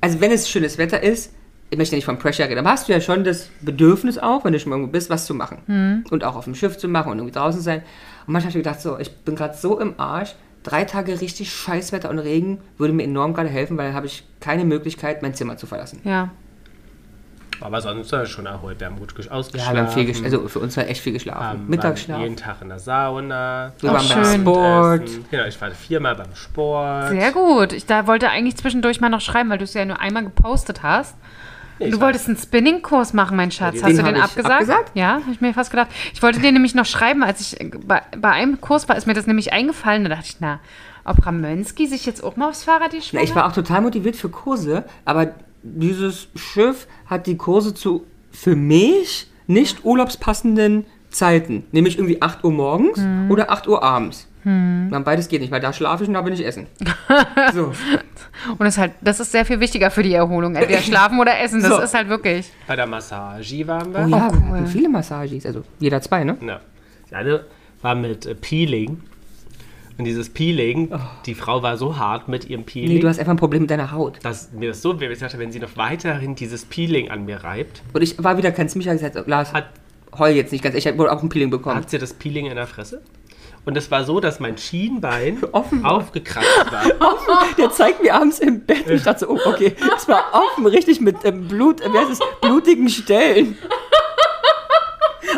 also wenn es schönes Wetter ist, ich möchte nicht von Pressure reden, aber hast du ja schon das Bedürfnis auch, wenn du schon irgendwo bist, was zu machen. Und auch auf dem Schiff zu machen und irgendwie draußen sein. Und manchmal habe ich gedacht, so, ich bin gerade so im Arsch, drei Tage richtig Scheißwetter und Regen würde mir enorm gerade helfen, weil dann habe ich keine Möglichkeit, mein Zimmer zu verlassen. Ja. Aber sonst war es schon erholt. Wir haben gut gesch- Ja, ausgeschlafen. wir haben viel geschlafen. Also für uns war echt viel geschlafen. haben, waren Mittagsschlaf. jeden Tag in der Sauna. Wir waren beim schön. Sport. Genau, ich war viermal beim Sport. Sehr gut. Ich da wollte eigentlich zwischendurch mal noch schreiben, weil du es ja nur einmal gepostet hast. Nee, Du wolltest einen Spinning-Kurs machen, mein Schatz. den Hast du hab den abgesagt? abgesagt. Ja, habe ich mir fast gedacht. Ich wollte dir nämlich noch schreiben, als ich äh, bei, bei einem Kurs war, ist mir das nämlich eingefallen. Da dachte ich, na, ob Ramönski sich jetzt auch mal aufs Fahrrad die Na, ich war auch total motiviert für Kurse, aber dieses Schiff hat die Kurse zu für mich nicht urlaubspassenden Zeiten. Nämlich irgendwie 8 Uhr morgens oder 8 Uhr abends. Dann beides geht nicht, weil da schlafe ich und da bin ich essen. so. Und das ist halt, das ist sehr viel wichtiger für die Erholung. Entweder schlafen oder essen. Das So. ist halt wirklich. Bei der Massage waren wir. Oh ja, wir cool. hatten viele Massages, also jeder zwei, ne? Ja. Die eine war mit äh, Peeling. Und dieses Peeling, die Frau war so hart mit ihrem Peeling, Oh. Nee, du hast einfach ein Problem mit deiner Haut. dass mir das so weh hat, wenn sie noch weiterhin dieses Peeling an mir reibt, Und ich war wieder ganz mich gesagt, Lars, hat, heul jetzt nicht ganz. Ich habe wohl auch ein Peeling bekommen. hat sie das Peeling in der Fresse. Und es war so, dass mein Schienbein Offen war. aufgekratzt war. Der zeigt mir abends im Bett und ich dachte so, oh, okay, es war offen, richtig mit ähm, Blut, äh, wie heißt es, blutigen Stellen.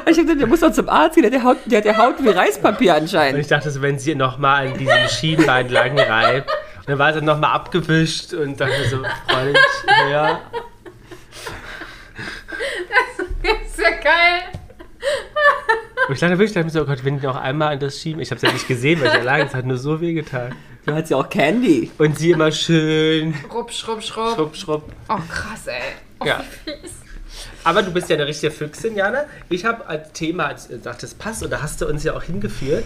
Und ich gedacht, der muss doch zum Arzt gehen, der, hat die Haut, der Haut wie Reispapier Und ich anscheinend. dachte so, wenn sie nochmal an diesem Schienbein lang reibt, und dann war sie nochmal abgewischt und dachte so, Freund, ja. Ist ja geil. Und ich dachte wirklich, ich dachte mir so, oh Gott, wenn die noch einmal an das schieben, ich habe es ja nicht gesehen, weil ich allein, es hat nur so weh getan. Du hast ja auch Candy. Und sie immer schön, Schrupp, schrupp, schrupp. schrupp, schrupp. Oh, krass, ey. Oh, Ja. Aber du bist ja eine richtige Füchsin, Jana. Ich habe als Thema, als du sagst, das passt, und da hast du uns ja auch hingeführt.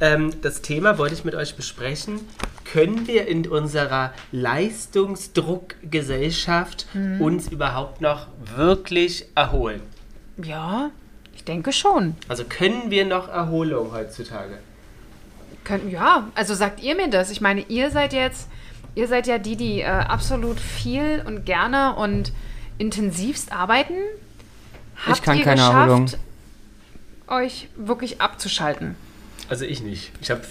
Ähm, das Thema wollte ich mit euch besprechen. Können wir in unserer Leistungsdruckgesellschaft uns überhaupt noch wirklich erholen? Ja, denke schon. Also können wir noch Erholung heutzutage? Können, ja, also sagt ihr mir das. Ich meine, ihr seid jetzt, ihr seid ja die, die äh, absolut viel und gerne und intensivst arbeiten. Habt kann ihr keine geschafft, Erholung. euch wirklich abzuschalten? Also ich nicht. Ich habe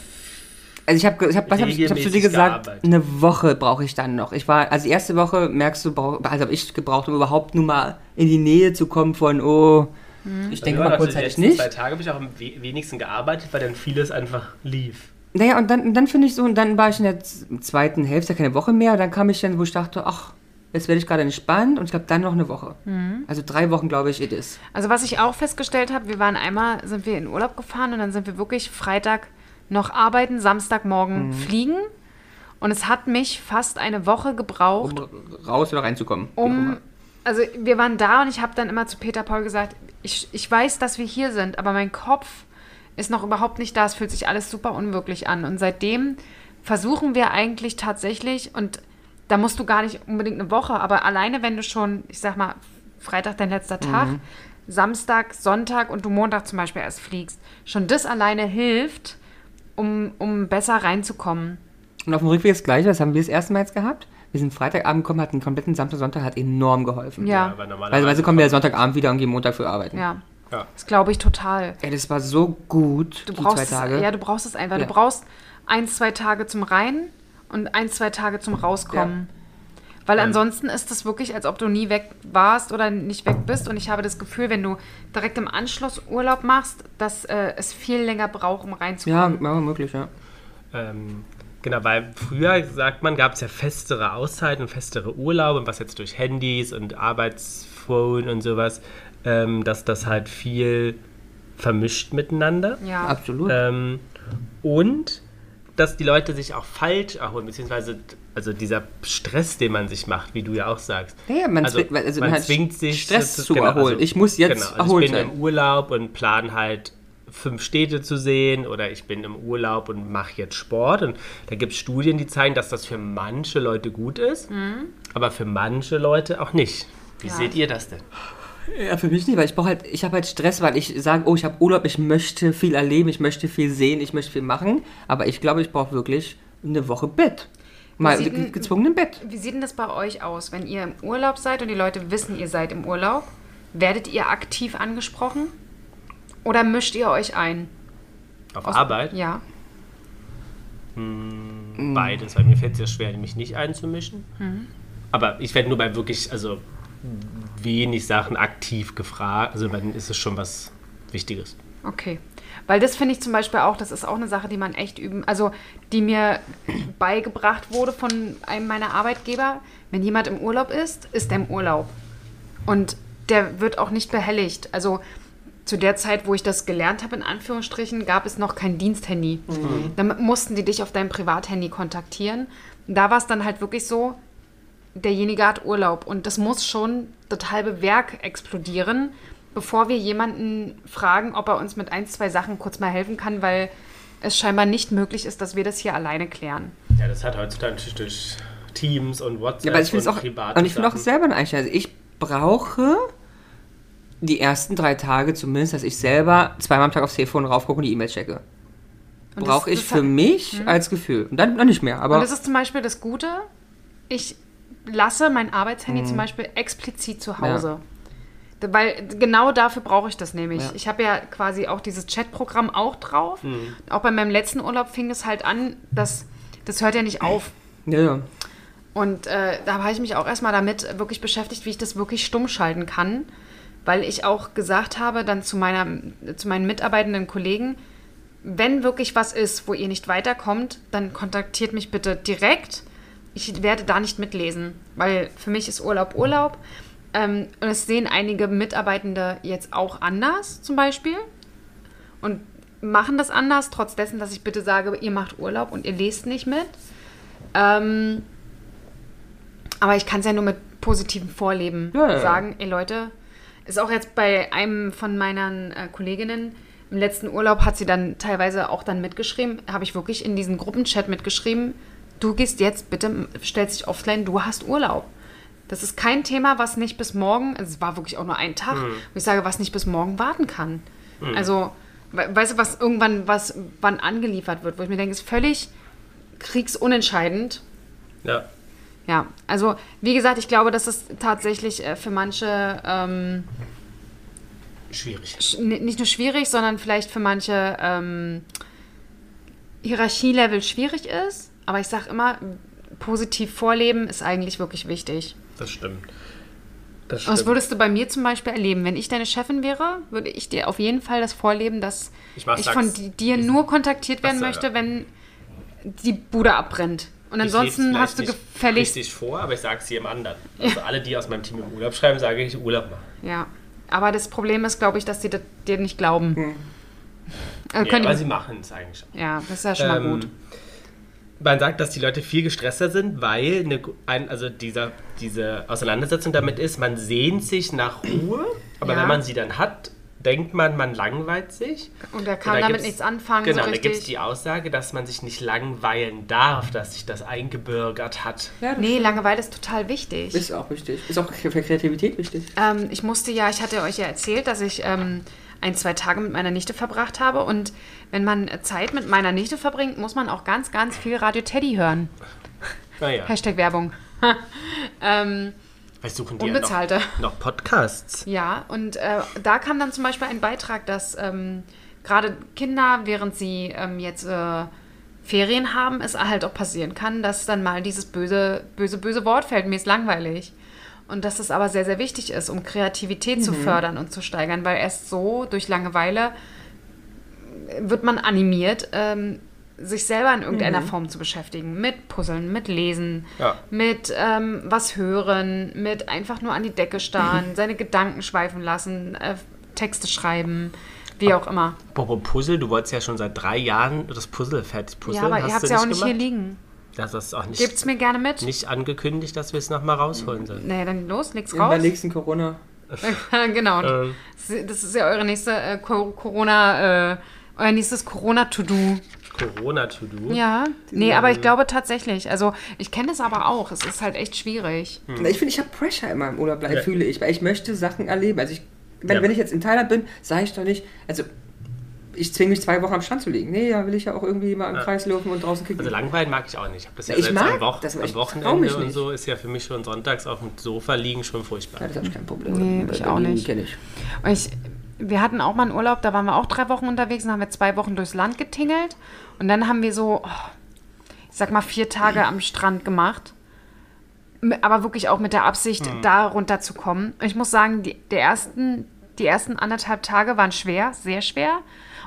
Also ich habe ich hab, was hab ich, ich hab zu dir gesagt, gearbeitet. eine Woche brauche ich dann noch. Ich war, also die erste Woche merkst du, brauch, also habe ich gebraucht, um überhaupt nur mal in die Nähe zu kommen von, oh, ich denke mal kurzzeitig die letzten nicht. zwei Tage habe ich auch am we- wenigsten gearbeitet, weil dann vieles einfach lief. Naja, und dann, dann finde ich so, und dann war ich in der zweiten Hälfte, keine Woche mehr, und dann kam ich dann, wo ich dachte, ach, jetzt werde ich gerade entspannt, und ich glaube, dann noch eine Woche. Also drei Wochen, glaube ich, it is. Also was ich auch festgestellt habe, wir waren einmal, sind wir in Urlaub gefahren und dann sind wir wirklich Freitag noch arbeiten, Samstagmorgen fliegen. Und es hat mich fast eine Woche gebraucht, Um raus oder reinzukommen. um. Also wir waren da und ich habe dann immer zu Peter Paul gesagt, ich, ich weiß, dass wir hier sind, aber mein Kopf ist noch überhaupt nicht da. Es fühlt sich alles super unwirklich an. Und seitdem versuchen wir eigentlich tatsächlich, und da musst du gar nicht unbedingt eine Woche, aber alleine wenn du schon, ich sag mal, Freitag dein letzter Tag, Samstag, Sonntag und du Montag zum Beispiel erst fliegst, schon das alleine hilft, um, um besser reinzukommen. Und auf dem Rückweg das Gleiche, das haben wir das erste Mal jetzt gehabt. Wir sind Freitagabend gekommen, hatten einen kompletten Samstag, Sonntag, hat enorm geholfen. Ja, normalerweise Weil, weil so kommen wir Sonntagabend wieder und gehen Montag für arbeiten. ja. Ja. Das glaube ich total. Ey, das war so gut, Du die brauchst zwei es, Tage. ja, du brauchst es einfach. Ja. Du brauchst ein, zwei Tage zum Rein und ein, zwei Tage zum Rauskommen. Weil ansonsten ist es wirklich, als ob du nie weg warst oder nicht weg bist. Und ich habe das Gefühl, wenn du direkt im Anschluss Urlaub machst, dass äh, es viel länger braucht, um ja, reinzukommen. ja, möglich, ja. Ähm, genau, weil früher, sagt man, gab es ja festere Auszeiten und festere Urlaube, und was jetzt durch Handys und Arbeitsphone und sowas, ähm, dass das halt viel vermischt miteinander. Ja. Absolut. Ähm, und dass die Leute sich auch falsch erholen, beziehungsweise also dieser Stress, den man sich macht, wie du ja auch sagst. Ja, man also, zwi- also man man zwingt sich Stress zu genau, erholen. Ich muss jetzt genau, also erholt Ich bin sein. im Urlaub und plan halt fünf Städte zu sehen oder ich bin im Urlaub und mache jetzt Sport. Und da gibt es Studien, die zeigen, dass das für manche Leute gut ist, aber für manche Leute auch nicht. Wie Ja. seht ihr das denn? Ja, für mich nicht, weil ich brauche halt, ich habe halt Stress, weil ich sage, oh, ich habe Urlaub, ich möchte viel erleben, ich möchte viel sehen, ich möchte viel machen. Aber ich glaube, ich brauche wirklich eine Woche Bett. Mal sieht denn- ge- gezwungen im Bett. Wie sieht denn das bei euch aus, wenn ihr im Urlaub seid und die Leute wissen, ihr seid im Urlaub? Werdet ihr aktiv angesprochen? Oder mischt ihr euch ein? Auf Aus- Arbeit? Ja. Beides, weil mir fällt es ja schwer, mich nicht einzumischen. Mhm. Aber ich werde nur bei wirklich, also wenig Sachen aktiv gefragt. Also dann ist es schon was Wichtiges. Okay. Weil das finde ich zum Beispiel auch, das ist auch eine Sache, die man echt üben, also die mir beigebracht wurde von einem meiner Arbeitgeber. Wenn jemand im Urlaub ist, ist er im Urlaub. Und der wird auch nicht behelligt. Also zu der Zeit, wo ich das gelernt habe, in Anführungsstrichen, gab es noch kein Diensthandy. Dann mussten die dich auf deinem Privathandy kontaktieren. Und da war es dann halt wirklich so, derjenige hat Urlaub und das muss schon das halbe Werk explodieren, bevor wir jemanden fragen, ob er uns mit ein, zwei Sachen kurz mal helfen kann, weil es scheinbar nicht möglich ist, dass wir das hier alleine klären. Ja, das hat heutzutage natürlich durch Teams und WhatsApp Ja, aber ich finde es und auch, private und ich finde auch selber eigentlich, also ich brauche die ersten drei Tage zumindest, dass ich selber zweimal am Tag aufs Telefon raufgucke und die E-Mails checke. Brauche ich für Mhm. mich als Gefühl. Und dann, dann nicht mehr, aber Und das ist zum Beispiel das Gute. Ich lasse mein Arbeitshandy Mhm. zum Beispiel explizit zu Hause. Weil genau dafür brauche ich das nämlich. Ja. Ich habe ja quasi auch dieses Chatprogramm auch drauf. Auch bei meinem letzten Urlaub fing es halt an, dass das hört ja nicht auf. ja, ja. Und äh, da habe ich mich auch erstmal damit wirklich beschäftigt, wie ich das wirklich stumm schalten kann. Weil ich auch gesagt habe, dann zu, meiner, zu meinen mitarbeitenden Kollegen, wenn wirklich was ist, wo ihr nicht weiterkommt, dann kontaktiert mich bitte direkt. Ich werde da nicht mitlesen, weil für mich ist Urlaub Urlaub. Ähm, und es sehen einige Mitarbeitende jetzt auch anders, zum Beispiel. Und machen das anders, trotz dessen, dass ich bitte sage, ihr macht Urlaub und ihr lest nicht mit. Ähm, aber ich kann es ja nur mit positivem Vorleben ja. sagen. Ey Leute, ist auch jetzt bei einem von meinen äh, Kolleginnen im letzten Urlaub hat sie dann teilweise auch dann mitgeschrieben, habe ich wirklich in diesen Gruppenchat mitgeschrieben, du gehst jetzt bitte, stellst dich offline, du hast Urlaub. Das ist kein Thema, was nicht bis morgen, also es war wirklich auch nur ein Tag, wo ich sage, was nicht bis morgen warten kann. Also, we weißt du, was irgendwann, was wann angeliefert wird, wo ich mir denke, ist völlig kriegsunentscheidend. Ja. Ja, also wie gesagt, ich glaube, das ist tatsächlich äh, für manche ähm, Schwierig. sch- nicht nur schwierig, sondern vielleicht für manche ähm, Hierarchielevel schwierig ist. Aber ich sage immer, positiv vorleben ist eigentlich wirklich wichtig. Das stimmt. Das Und das stimmt. würdest du bei mir zum Beispiel erleben. Wenn ich deine Chefin wäre, würde ich dir auf jeden Fall das vorleben, dass Ich ich von di- dir nur kontaktiert werden möchte, wenn die Bude abbrennt. Und Ich ansonsten hast du gefälligst. richtig vor, aber ich sage es jedem anderen. Also alle, die aus meinem Team im Urlaub schreiben, sage ich Urlaub machen. Ja. Aber das Problem ist, glaube ich, dass die das dir nicht glauben. Also Ja, können aber die, sie machen es eigentlich schon. ja, das ist ja schon mal Ähm, gut. Man sagt, dass die Leute viel gestresster sind, weil eine, ein, also dieser, diese Auseinandersetzung damit ist, man sehnt sich nach Ruhe, aber Ja. wenn man sie dann hat, denkt man, man langweilt sich. Und er kann Und da damit nichts anfangen, Genau, so da gibt es die Aussage, dass man sich nicht langweilen darf, dass sich das eingebürgert hat. ja Nee, Langeweile ist total wichtig. ist auch wichtig. Ist auch für Kreativität wichtig. Ähm, ich musste ja, ich hatte euch ja erzählt, dass ich ähm, ein, zwei Tage mit meiner Nichte verbracht habe. Und wenn man Zeit mit meiner Nichte verbringt, muss man auch ganz, ganz viel Radio Teddy hören. Naja, Hashtag Werbung. ähm, vielleicht suchen die unbezahlte. ja noch, noch Podcasts. Ja, und äh, da kam dann zum Beispiel ein Beitrag, dass ähm, gerade Kinder, während sie ähm, jetzt äh, Ferien haben, es halt auch passieren kann, dass dann mal dieses böse, böse, böse Wort fällt, mir ist langweilig. Und dass es aber sehr, sehr wichtig ist, um Kreativität zu fördern und zu steigern, weil erst so durch Langeweile wird man animiert, ähm, sich selber in irgendeiner Form zu beschäftigen. Mit Puzzeln, mit Lesen, Ja. mit ähm, was hören, mit einfach nur an die Decke starren, seine Gedanken schweifen lassen, äh, Texte schreiben, wie auch immer. Bobo Puzzle, du wolltest ja schon seit drei Jahren das Puzzle fertig puzzeln. ja, aber Hast ihr habt es ja auch nicht hier gemacht? liegen. Das ist auch nicht, Gebt's mir gerne mit? nicht angekündigt, dass wir es nochmal rausholen sollen. Nee, dann los, leg's In der raus. nächsten Corona. genau. Ähm. Das ist- ja eure nächste äh, Co- Corona, äh, euer nächstes Corona-To-Do. Corona-To-Do. Ja, nee, aber ich glaube tatsächlich. Also ich kenne das aber auch. Es ist halt echt schwierig. Na, Ich finde, ich habe Pressure in meinem Urlaub, Ja. fühle ich, weil ich möchte Sachen erleben. Also ich, wenn, Ja. wenn ich jetzt in Thailand bin, sage ich doch nicht, also ich zwinge mich zwei Wochen am Strand zu liegen. Nee, da will ich ja auch irgendwie mal im Ja. Kreis laufen und draußen kicken. Also langweilen mag ich auch nicht. Ich, das ja Ich selbst mag am, Woch das, am ich trau mich Wochenende und so ist ja für mich schon sonntags auf dem Sofa liegen schon furchtbar. ja, das habe ich kein Problem. Nee, ich auch nicht. kenn ich. Und ich, wir hatten auch mal einen Urlaub, da waren wir auch drei Wochen unterwegs und haben wir zwei Wochen durchs Land getingelt. Und dann haben wir so, oh, ich sag mal, vier Tage am Strand gemacht. Aber wirklich auch mit der Absicht, da runterzukommen. Ich muss sagen, die, der ersten, die ersten anderthalb Tage waren schwer, sehr schwer.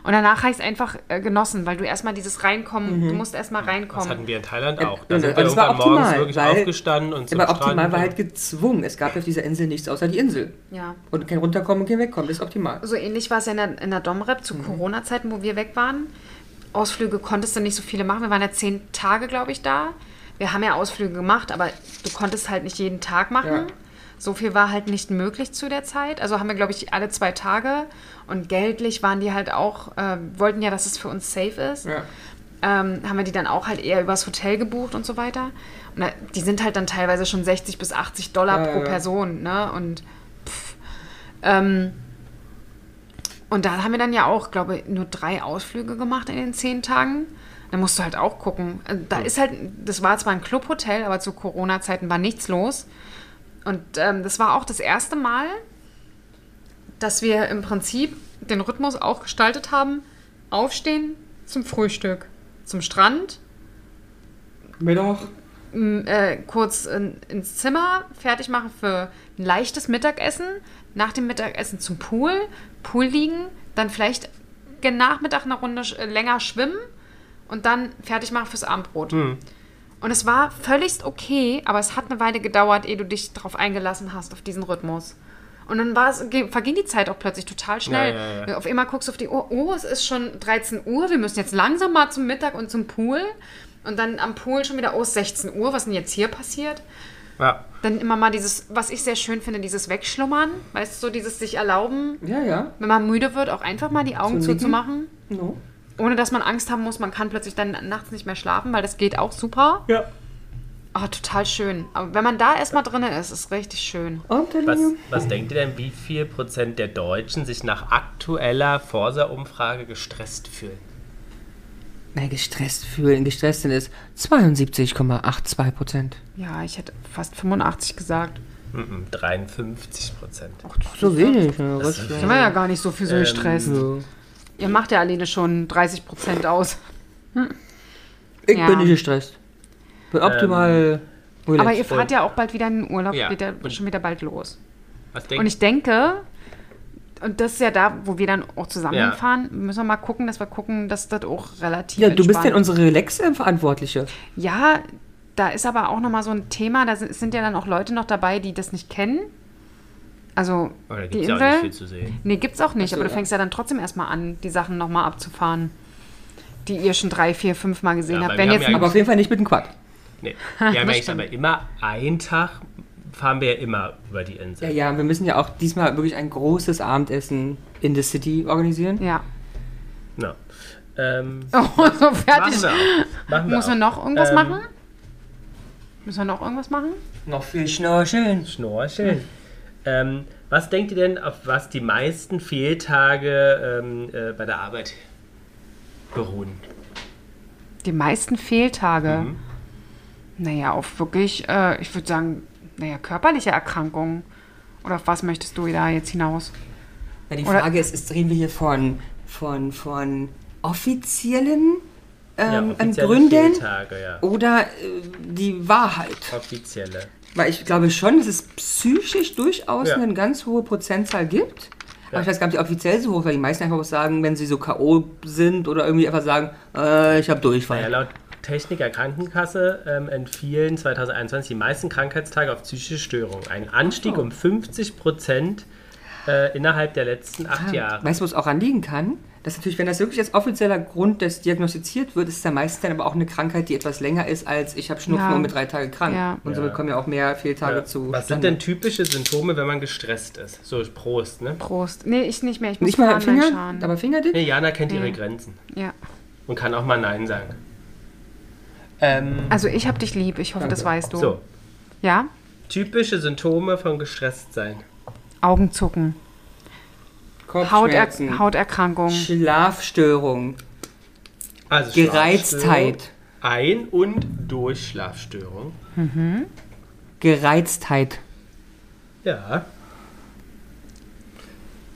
Und danach habe ich es einfach äh, genossen, weil du erstmal dieses Reinkommen, du musst erstmal Das reinkommen. hatten wir in Thailand Ja, auch. Da sind wir das war irgendwann morgens optimal, wirklich weil- aufgestanden und zum Aber optimal Strand. war halt gezwungen. Es gab auf dieser Insel nichts außer die Insel. Ja. Und kein Runterkommen und kein Wegkommen. Das ist optimal. So ähnlich war es ja in der, in der Domrep zu Corona-Zeiten, wo wir weg waren. Ausflüge konntest du nicht so viele machen. Wir waren ja zehn Tage, glaube ich, da. Wir haben ja Ausflüge gemacht, aber du konntest halt nicht jeden Tag machen. Ja. So viel war halt nicht möglich zu der Zeit. Also haben wir, glaube ich, alle zwei Tage. Und geldlich waren die halt auch, äh, wollten ja, dass es für uns safe ist. Ja. Ähm, haben wir die dann auch halt eher übers Hotel gebucht und so weiter. Und da, die sind halt dann teilweise schon 60 bis 80 Dollar Ja, pro ja. Person, ne? Und pff, ähm, und da haben wir dann ja auch, glaube ich, nur drei Ausflüge gemacht in den zehn Tagen. Da musst du halt auch gucken. Also Da ist halt, das war zwar ein Clubhotel, aber zu Corona-Zeiten war nichts los. Und ähm, das war auch das erste Mal, dass wir im Prinzip den Rhythmus auch gestaltet haben. Aufstehen zum Frühstück, zum Strand, Mittag. äh, kurz in, ins Zimmer, fertig machen für ein leichtes Mittagessen, nach dem Mittagessen zum Pool, Pool liegen, dann vielleicht gen Nachmittag eine Runde äh, länger schwimmen und dann fertig machen fürs Abendbrot. Und es war völligst okay, aber es hat eine Weile gedauert, ehe du dich darauf eingelassen hast, auf diesen Rhythmus. Und dann war es, verging die Zeit auch plötzlich total schnell. Ja, ja, ja. Auf einmal guckst du auf die Uhr, oh, es ist schon 13 Uhr, wir müssen jetzt langsam mal zum Mittag und zum Pool. Und dann am Pool schon wieder, oh, es ist 16 Uhr, was ist denn jetzt hier passiert? Ja. Dann immer mal dieses, was ich sehr schön finde, dieses Wegschlummern, weißt du, so dieses sich erlauben, Ja, ja. wenn man müde wird, auch einfach mal die Augen Zu nicken. zuzumachen, No. Ohne dass man Angst haben muss, man kann plötzlich dann nachts nicht mehr schlafen, weil das geht auch super. ja. Oh, total schön. Aber wenn man da erstmal drin ist, ist richtig schön. Was, was denkt ihr denn, wie viel Prozent der Deutschen sich nach aktueller Forsa-Umfrage gestresst fühlen? Na, gestresst fühlen. Gestresst sind es 72,82 Prozent. Ja, ich hätte fast 85 gesagt. Mhm, 53 Prozent. So wenig. Ja, was, Sind wir ja gar nicht so für so Ähm, gestresst. ja. Ihr macht ja alleine schon 30 Prozent aus. Ich Ja. bin nicht gestresst. Bin optimal relaxed. Aber ihr fahrt ja auch bald wieder in den Urlaub, Ja, geht ja schon wieder bald los. Was Und ich denke, und das ist ja da, wo wir dann auch zusammen Ja. müssen wir mal gucken, dass wir gucken, dass das auch relativ Ja, du bist denn unsere Relax-Verantwortliche. Ja, da ist aber auch nochmal so ein Thema, da sind ja dann auch Leute noch dabei, die das nicht kennen. Also Oh, da die gibt es ja Insel. auch nicht viel zu sehen. Nee, gibt's auch nicht, so, aber du ja. fängst ja dann trotzdem erstmal an, die Sachen nochmal abzufahren, die ihr schon drei, vier, fünf Mal gesehen Ja, habt. Wenn jetzt ja Aber auf jeden Fall nicht mit dem Quad. Nee. Wir haben ja eigentlich aber immer einen Tag, fahren wir ja immer über die Insel. Ja, ja, wir müssen ja auch diesmal wirklich ein großes Abendessen in the City organisieren. ja. No. Ähm, Oh, so fertig. machen wir auch. Machen wir Muss auch. man noch irgendwas Ähm, machen? Müssen wir noch irgendwas machen? Noch viel Schnorcheln. Schnorcheln. Ähm, was denkt ihr denn, auf was die meisten Fehltage ähm, äh, bei der Arbeit beruhen? Die meisten Fehltage. Mhm. Naja, auf wirklich, äh, ich würde sagen, naja, körperliche Erkrankungen. Oder auf was möchtest du da jetzt hinaus? Ja, die Oder- Frage ist, ist, reden wir hier von, von, von offiziellen ähm, offizielle Gründen Fehltage, ja. oder äh, die Wahrheit? Offizielle. Weil ich glaube schon, dass es psychisch durchaus Ja. eine ganz hohe Prozentzahl gibt. Aber Ja. ich weiß gar nicht, ob die offiziell so hoch, weil die meisten einfach auch sagen, wenn sie so K.O. sind oder irgendwie einfach sagen, äh, ich habe Durchfall. Ja, laut Techniker Krankenkasse ähm, entfielen 2021 die meisten Krankheitstage auf psychische Störungen. Ein Anstieg so. um 50 Prozent äh, innerhalb der letzten acht Jahre. Weißt du, wo es auch anliegen kann? Dass natürlich, wenn das wirklich als offizieller Grund des diagnostiziert wird, ist es ja meistens dann aber auch eine Krankheit, die etwas länger ist als ich habe Schnupfen Ja. und bin drei Tage krank. Ja. Und somit kommen ja auch mehr Fehltage Ja. zu. Was sind denn typische Symptome, wenn man gestresst ist? So, Prost, ne? Prost. Nee, ich nicht mehr. Ich muss Nicht mal Finger, Schan. aber Fingerdip? Nee, Jana kennt ihre Grenzen Ja. und kann auch mal Nein sagen. Ähm, Also ich hab dich lieb. Ich hoffe, das Danke. weißt du. so, Ja? typische Symptome von Gestresstsein. Augenzucken. Hauter Hauterkrankung. Schlafstörung, Also Gereiztheit, Ein- und Durchschlafstörung. Gereiztheit, Ja.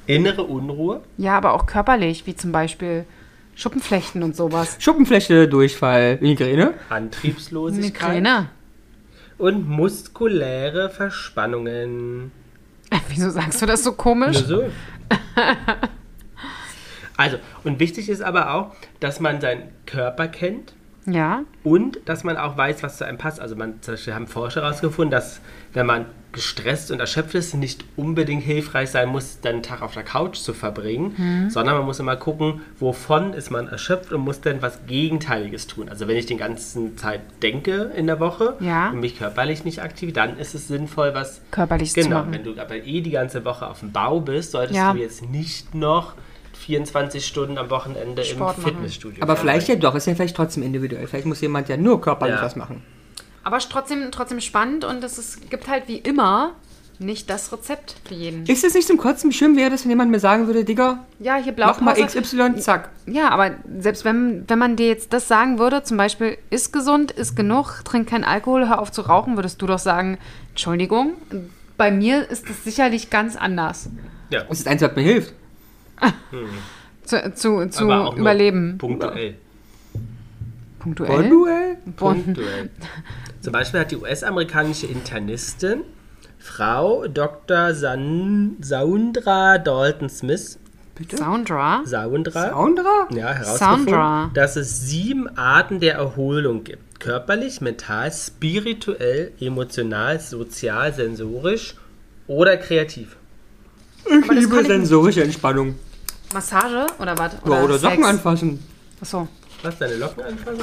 Innere Unruhe. Ja, aber auch körperlich, wie zum Beispiel Schuppenflechten und sowas. Schuppenfläche, Durchfall, Migräne. Antriebslosigkeit Migräne. und muskuläre Verspannungen. Wieso sagst du das so komisch? Nur so. Also, und wichtig ist aber auch, dass man seinen Körper kennt Ja. und dass man auch weiß, was zu einem passt. Also, man, zum Beispiel haben Forscher herausgefunden, dass wenn man gestresst und erschöpft ist, nicht unbedingt hilfreich sein muss, dann einen Tag auf der Couch zu verbringen, Mhm. sondern man muss immer gucken, wovon ist man erschöpft und muss dann was Gegenteiliges tun. Also wenn ich den ganzen Zeit denke in der Woche Ja. und mich körperlich nicht aktiv, dann ist es sinnvoll, was Körperlich zu Genau, machen. wenn du aber eh die ganze Woche auf dem Bau bist, solltest Ja. du jetzt nicht noch 24 Stunden am Wochenende Sport im machen. Fitnessstudio Aber vielleicht ja doch, ist ja vielleicht trotzdem individuell. Vielleicht muss jemand ja nur körperlich Ja. was machen. Aber ist trotzdem, trotzdem spannend und es ist, gibt halt wie immer nicht das Rezept für jeden. Ist es nicht zum Kotzen schön wäre, das, wenn jemand mir sagen würde, Digga, Ja, hier mach mal. XY, zack. Ja, aber selbst wenn, wenn man dir jetzt das sagen würde, zum Beispiel, ist gesund, ist genug, trink keinen Alkohol, hör auf zu rauchen, würdest du doch sagen, Entschuldigung, bei mir ist das sicherlich ganz anders. Ja, Das ist eins, was mir hilft. Zu, zu, zu aber auch nur überleben. Punktuell. Punktuell. Bonduell? Bon. Punktuell. Zum Beispiel hat die US-amerikanische Internistin Frau Dr. San Saundra Dalton Smith Soundra. Saundra, Soundra? ja, herausgefunden, Soundra. dass es sieben Arten der Erholung gibt. Körperlich, mental, spirituell, emotional, sozial, sensorisch oder kreativ. Ich das liebe ich sensorische Entspannung. Massage oder was? Ja, oder Socken Sex? anfassen. Achso. Was, deine Locken anfassen?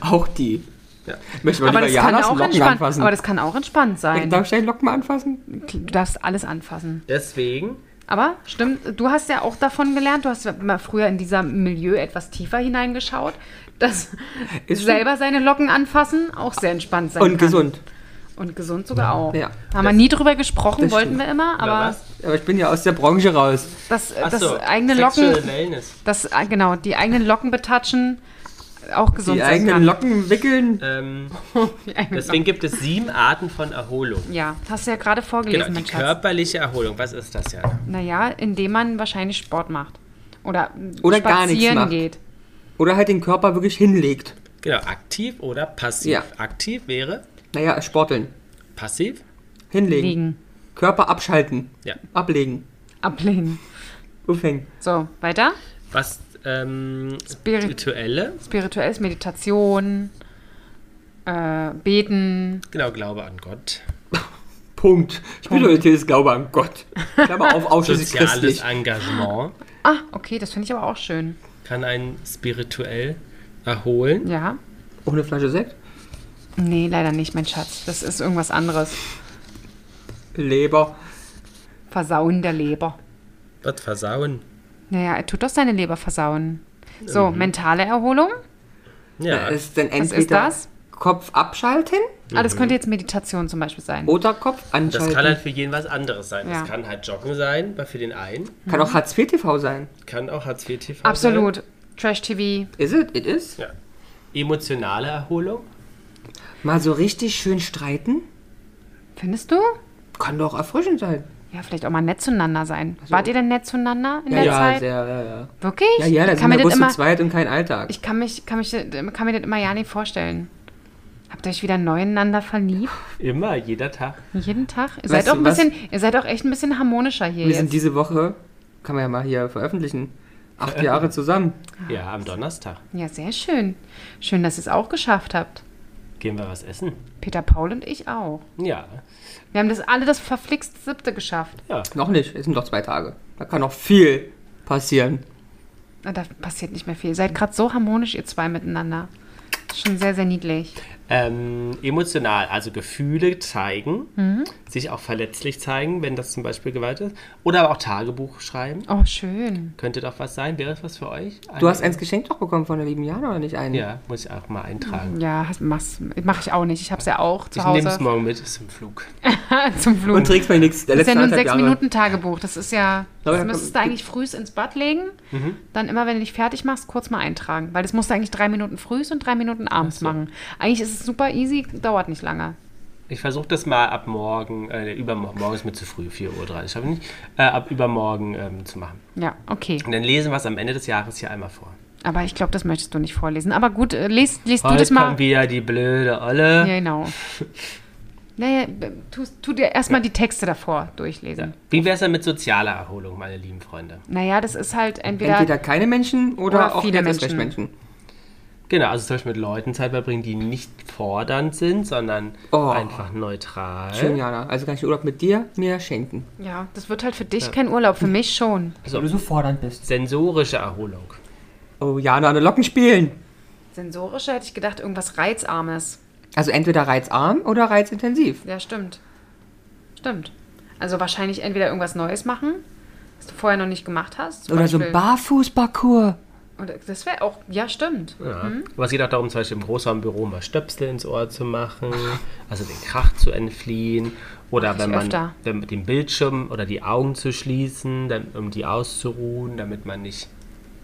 Auch die. Ja. Möchte mal Aber lieber das, kann Janas auch Locken entspannt, anfassen. aber das kann auch entspannt sein. Darf ich deine Locken mal anfassen? Du darfst alles anfassen. Deswegen Aber stimmt, du hast ja auch davon gelernt, du hast ja mal früher in dieser Milieu etwas tiefer hineingeschaut, dass Ist selber seine Locken anfassen auch sehr entspannt sein Und kann. gesund. Und gesund sogar auch. Ja. Haben wir nie drüber gesprochen, Das wollten stimmt. wir immer, aber was? Aber ich bin ja aus der Branche raus. das, Ach das so, eigene Locken, Wellness. das, äh, genau, die eigenen Locken betatschen, auch gesund Die sein eigenen kann. Locken wickeln. Ähm, Die eigenen deswegen gibt es sieben Arten von Erholung. Locken. Ja, hast du ja gerade Genau, vorgelesen, die mein Schatz. körperliche Erholung. Was ist das ja? Naja, indem man wahrscheinlich Sport macht. Oder, Oder gar nichts spazieren macht. geht. Oder halt den Körper wirklich hinlegt. Genau, aktiv oder passiv. Ja. Aktiv wäre Naja, sporteln. passiv. Hinlegen. Liegen. Körper abschalten. Ja. Ablegen. Ablehnen. Aufhängen. So, weiter. Was ähm, Spirit- spirituelle, Spirituelles, Meditation, äh, Beten. genau, Glaube an Gott. Punkt. Spiritualität ist Glaube an Gott. Klammer auf, ausschließlich Soziales christlich. Engagement Ah, okay, das finde ich aber auch schön. kann einen spirituell erholen. Ja. Ohne Flasche Sekt. Nee, leider nicht, mein Schatz. Das ist irgendwas anderes. Leber. Versauen der Leber. Was versauen. Naja, er tut doch seine Leber versauen. So, mentale Erholung. Ja, Das ist dann Was ist entweder das? Kopf abschalten Ah, das könnte jetzt Meditation zum Beispiel sein. oder Kopf das anschalten. kann halt für jeden was anderes sein. Ja. Das kann halt Joggen sein, bei- für den einen. Kann auch Hartz IV TV sein. Kann auch Hartz IV TV Absolut. Trash-TV. Is it? It is? sein. Ja. Emotionale Erholung. Mal so richtig schön streiten? Findest du? Kann doch erfrischend sein. Ja, vielleicht auch mal nett zueinander sein. Wart ihr denn nett zueinander in Ja, der ja, Zeit? sehr, ja, ja. Wirklich? Ja, ja, da sind kann mir wir das bloß zu zweit und kein Alltag. ich kann mich, kann mich, kann mir das immer ja nicht vorstellen. Habt ihr euch wieder neu ineinander verliebt? Immer, jeder Tag. Jeden Tag? Ihr Weißt seid auch ein was? bisschen, ihr seid auch echt ein bisschen harmonischer hier wir sind jetzt. diese Woche, kann man ja mal hier veröffentlichen, acht Jahre zusammen. Ja, am Donnerstag. Ja, sehr schön. Schön, dass ihr es auch geschafft habt. Gehen wir was essen? Peter Paul und ich auch. Ja. Wir haben das alle das verflixt siebte geschafft. Ja. Noch nicht, es sind noch zwei Tage. Da kann noch viel passieren. Na, Da passiert nicht mehr viel. Ihr seid gerade so harmonisch, ihr zwei miteinander. Schon sehr, sehr niedlich. Ähm, emotional, also Gefühle zeigen, Mhm. sich auch verletzlich zeigen, wenn das zum Beispiel Gewalt ist. Oder aber auch Tagebuch schreiben. Oh, schön. Könnte doch was sein. Wäre das was für euch? Du hast eins geschenkt doch bekommen von der lieben Jana, oder nicht einen? Ja, muss ich auch mal eintragen. Ja, mach's, mach ich auch nicht. Ich hab's ja auch zu Ich nehme es Hause morgen mit zum Flug. zum Flug. Und trägst mir nichts. Der Das ist ja nur ein anderthalb sechs Jahre. Minuten Tagebuch. Das ist ja, das ja, müsstest du eigentlich frühs ins Bad legen. Mhm. Dann immer, wenn du dich fertig machst, kurz mal eintragen. Weil das musst du eigentlich drei Minuten frühs und drei Minuten abends machen. Eigentlich ist es super easy, dauert nicht lange. Ich versuche das mal ab morgen, äh, übermorgen, morgen ist mir zu früh, 4.30 Uhr, ich nicht, äh, ab übermorgen ähm, zu machen. Ja, okay. Und dann lesen wir es am Ende des Jahres hier einmal vor. Aber ich glaube, das möchtest du nicht vorlesen. Aber gut, äh, liest, liest du das mal. kommt wieder die blöde Olle. Ja, genau. Naja, b- tu, tu dir erstmal die Texte davor durchlesen. Wie wäre es denn mit sozialer Erholung, meine lieben Freunde? Naja, das ist halt entweder. Entweder keine Menschen oder, Oder auch viele Menschen. Menschen. Genau, also zum Beispiel mit Leuten Zeit verbringen, die nicht fordernd sind, sondern Oh. einfach neutral. Schön, Jana. Also kann ich Urlaub mit dir mir schenken. ja, das wird halt für dich kein Urlaub, für mich schon. Weil du so fordernd bist. Sensorische Erholung. Oh, Jana, eine Locken spielen. Sensorische hätte ich gedacht, irgendwas Reizarmes. Also entweder reizarm oder reizintensiv. Ja, stimmt. Stimmt. Also wahrscheinlich entweder irgendwas Neues machen, was du vorher noch nicht gemacht hast. Oder so ein Beispiel- Barfußparcours. Oder das wäre auch, ja, stimmt. Ja. Aber es geht auch darum, zum Beispiel im Großraumbüro mal Stöpsel ins Ohr zu machen, also den Krach zu entfliehen. Oder wenn man wenn, den Bildschirm oder die Augen zu schließen, dann, um die auszuruhen, damit man nicht.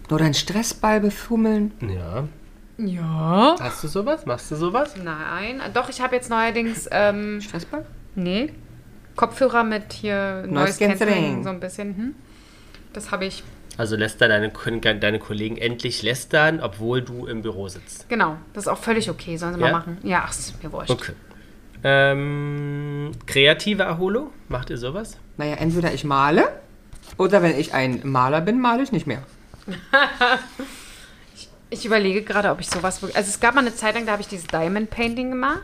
Oder einen Stressball befummeln. Ja. Ja. Hast du sowas? Machst du sowas? Nein, doch, ich habe jetzt neuerdings, ähm, Stressball? nee, Kopfhörer mit hier Noise Cancelling, Cancelling. so ein bisschen. Hm? Das habe ich, Also lässt da deine, deine Kollegen endlich lästern, obwohl du im Büro sitzt. genau, das ist auch völlig okay, sollen sie Ja? mal machen. Ja, ach, ist mir wurscht. Okay. Ähm, kreative Erholung? Macht ihr sowas? Naja, entweder ich male oder wenn ich ein Maler bin, male ich nicht mehr. Ich überlege gerade, ob ich sowas wirklich, also es gab mal eine Zeit lang, da habe ich dieses Diamond Painting gemacht.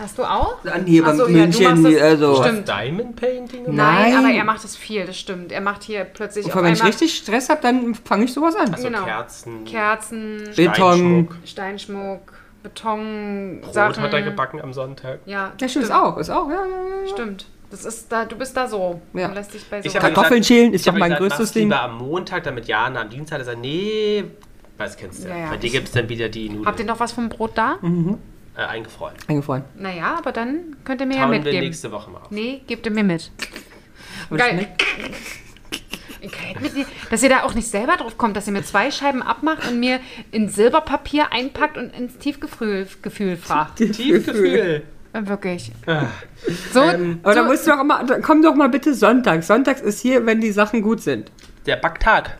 Hast du auch? Hier beim so, ja, du München, machst das- also. Stimmt. Diamond Painting? Nein, Nein. aber er macht das viel, das stimmt. Er macht hier plötzlich Und auf wenn ich richtig Stress habe, dann fange ich sowas an. Also Genau. Kerzen, Kerzen, Beton. Steinschmuck. Steinschmuck, Beton, Brot Sachen. hat er gebacken am Sonntag. Ja, Ja, stimmt, ist auch. Ist auch, ja, ja, ja. Stimmt. Das ist da, du bist da so. Ja. Du lässt dich bei so Ich habe Kartoffeln schälen ist doch mein gesagt, größtes Ding. lieber am Montag, damit Jana am Dienstag sagt, nee, weiß kennst du ja. Ja, ja. Bei dir gibt es dann wieder die Habt ihr Nudeln noch was vom Brot da? Äh, eingefroren. Eingefroren. Naja, aber dann könnt ihr mir ja Tauen wir mitgeben. nächste Woche mal auf. Nee, gebt ihr mir mit. Aber Geil. mit Dass ihr da auch nicht selber drauf kommt, dass ihr mir zwei Scheiben abmacht und mir in Silberpapier einpackt und ins Tiefgefühl Gefühl fragt. Tiefgefühl. Äh, Wirklich. Ah. So, Ähm, Aber da so musst du doch immer, komm doch mal bitte Sonntags. Sonntags ist hier, wenn die Sachen gut sind. Der Backtag.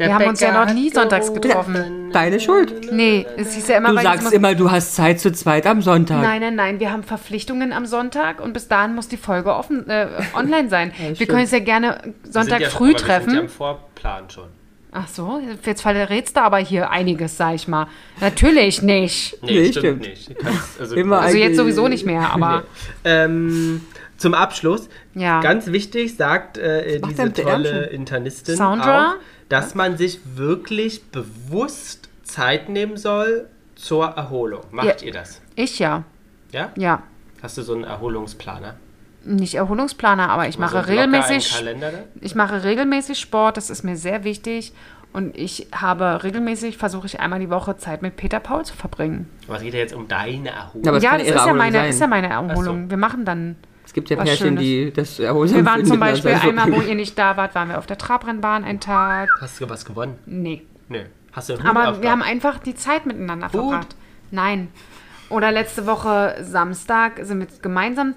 Der Wir haben uns ja Bäcker noch nie sonntags getroffen. Deine Schuld. nee, es hieß ja immer, Du weil sagst immer, du hast Zeit zu zweit am Sonntag. Nein, nein, nein, wir haben Verpflichtungen am Sonntag und bis dahin muss die Folge offen, äh, online sein. wir stimmt. können uns ja gerne Sonntag sind ja, früh aber Wir sind ja treffen. im Vorplan schon. Ach so, jetzt verrätst du aber hier einiges, sag ich mal. Natürlich nicht. Nee, Nee, stimmt, stimmt. nicht. Kannst- Also, Immer Also jetzt sowieso nicht mehr, aber ähm, zum Abschluss, ja. ganz wichtig, sagt äh, diese tolle? Internistin Soundra? auch, dass man sich wirklich bewusst Zeit nehmen soll zur Erholung. Macht Ja. ihr das? Ich ja. Ja? Ja. Hast du so einen Erholungsplaner? Nicht Erholungsplaner, aber ich Mal so mache im regelmäßig Kalender ich mache regelmäßig Sport, das ist mir sehr wichtig. Und ich habe regelmäßig, versuche ich einmal die Woche Zeit mit Peter Paul zu verbringen. Aber es geht ja jetzt um deine Erholung. Aber es ja, das ist ja, meine, ist ja meine Erholung. so. Wir machen dann. Es gibt ja Was Pärchen, Schönes. die das erholsam Wir waren zum Beispiel also- einmal, wo ihr nicht da wart, waren wir auf der Trabrennbahn einen Tag. Hast du was gewonnen? Nee. Nee. Hast du einen Hut Aber aufgehabt? wir haben einfach die Zeit miteinander Gut. verbracht. Nein. Oder letzte Woche Samstag sind wir gemeinsam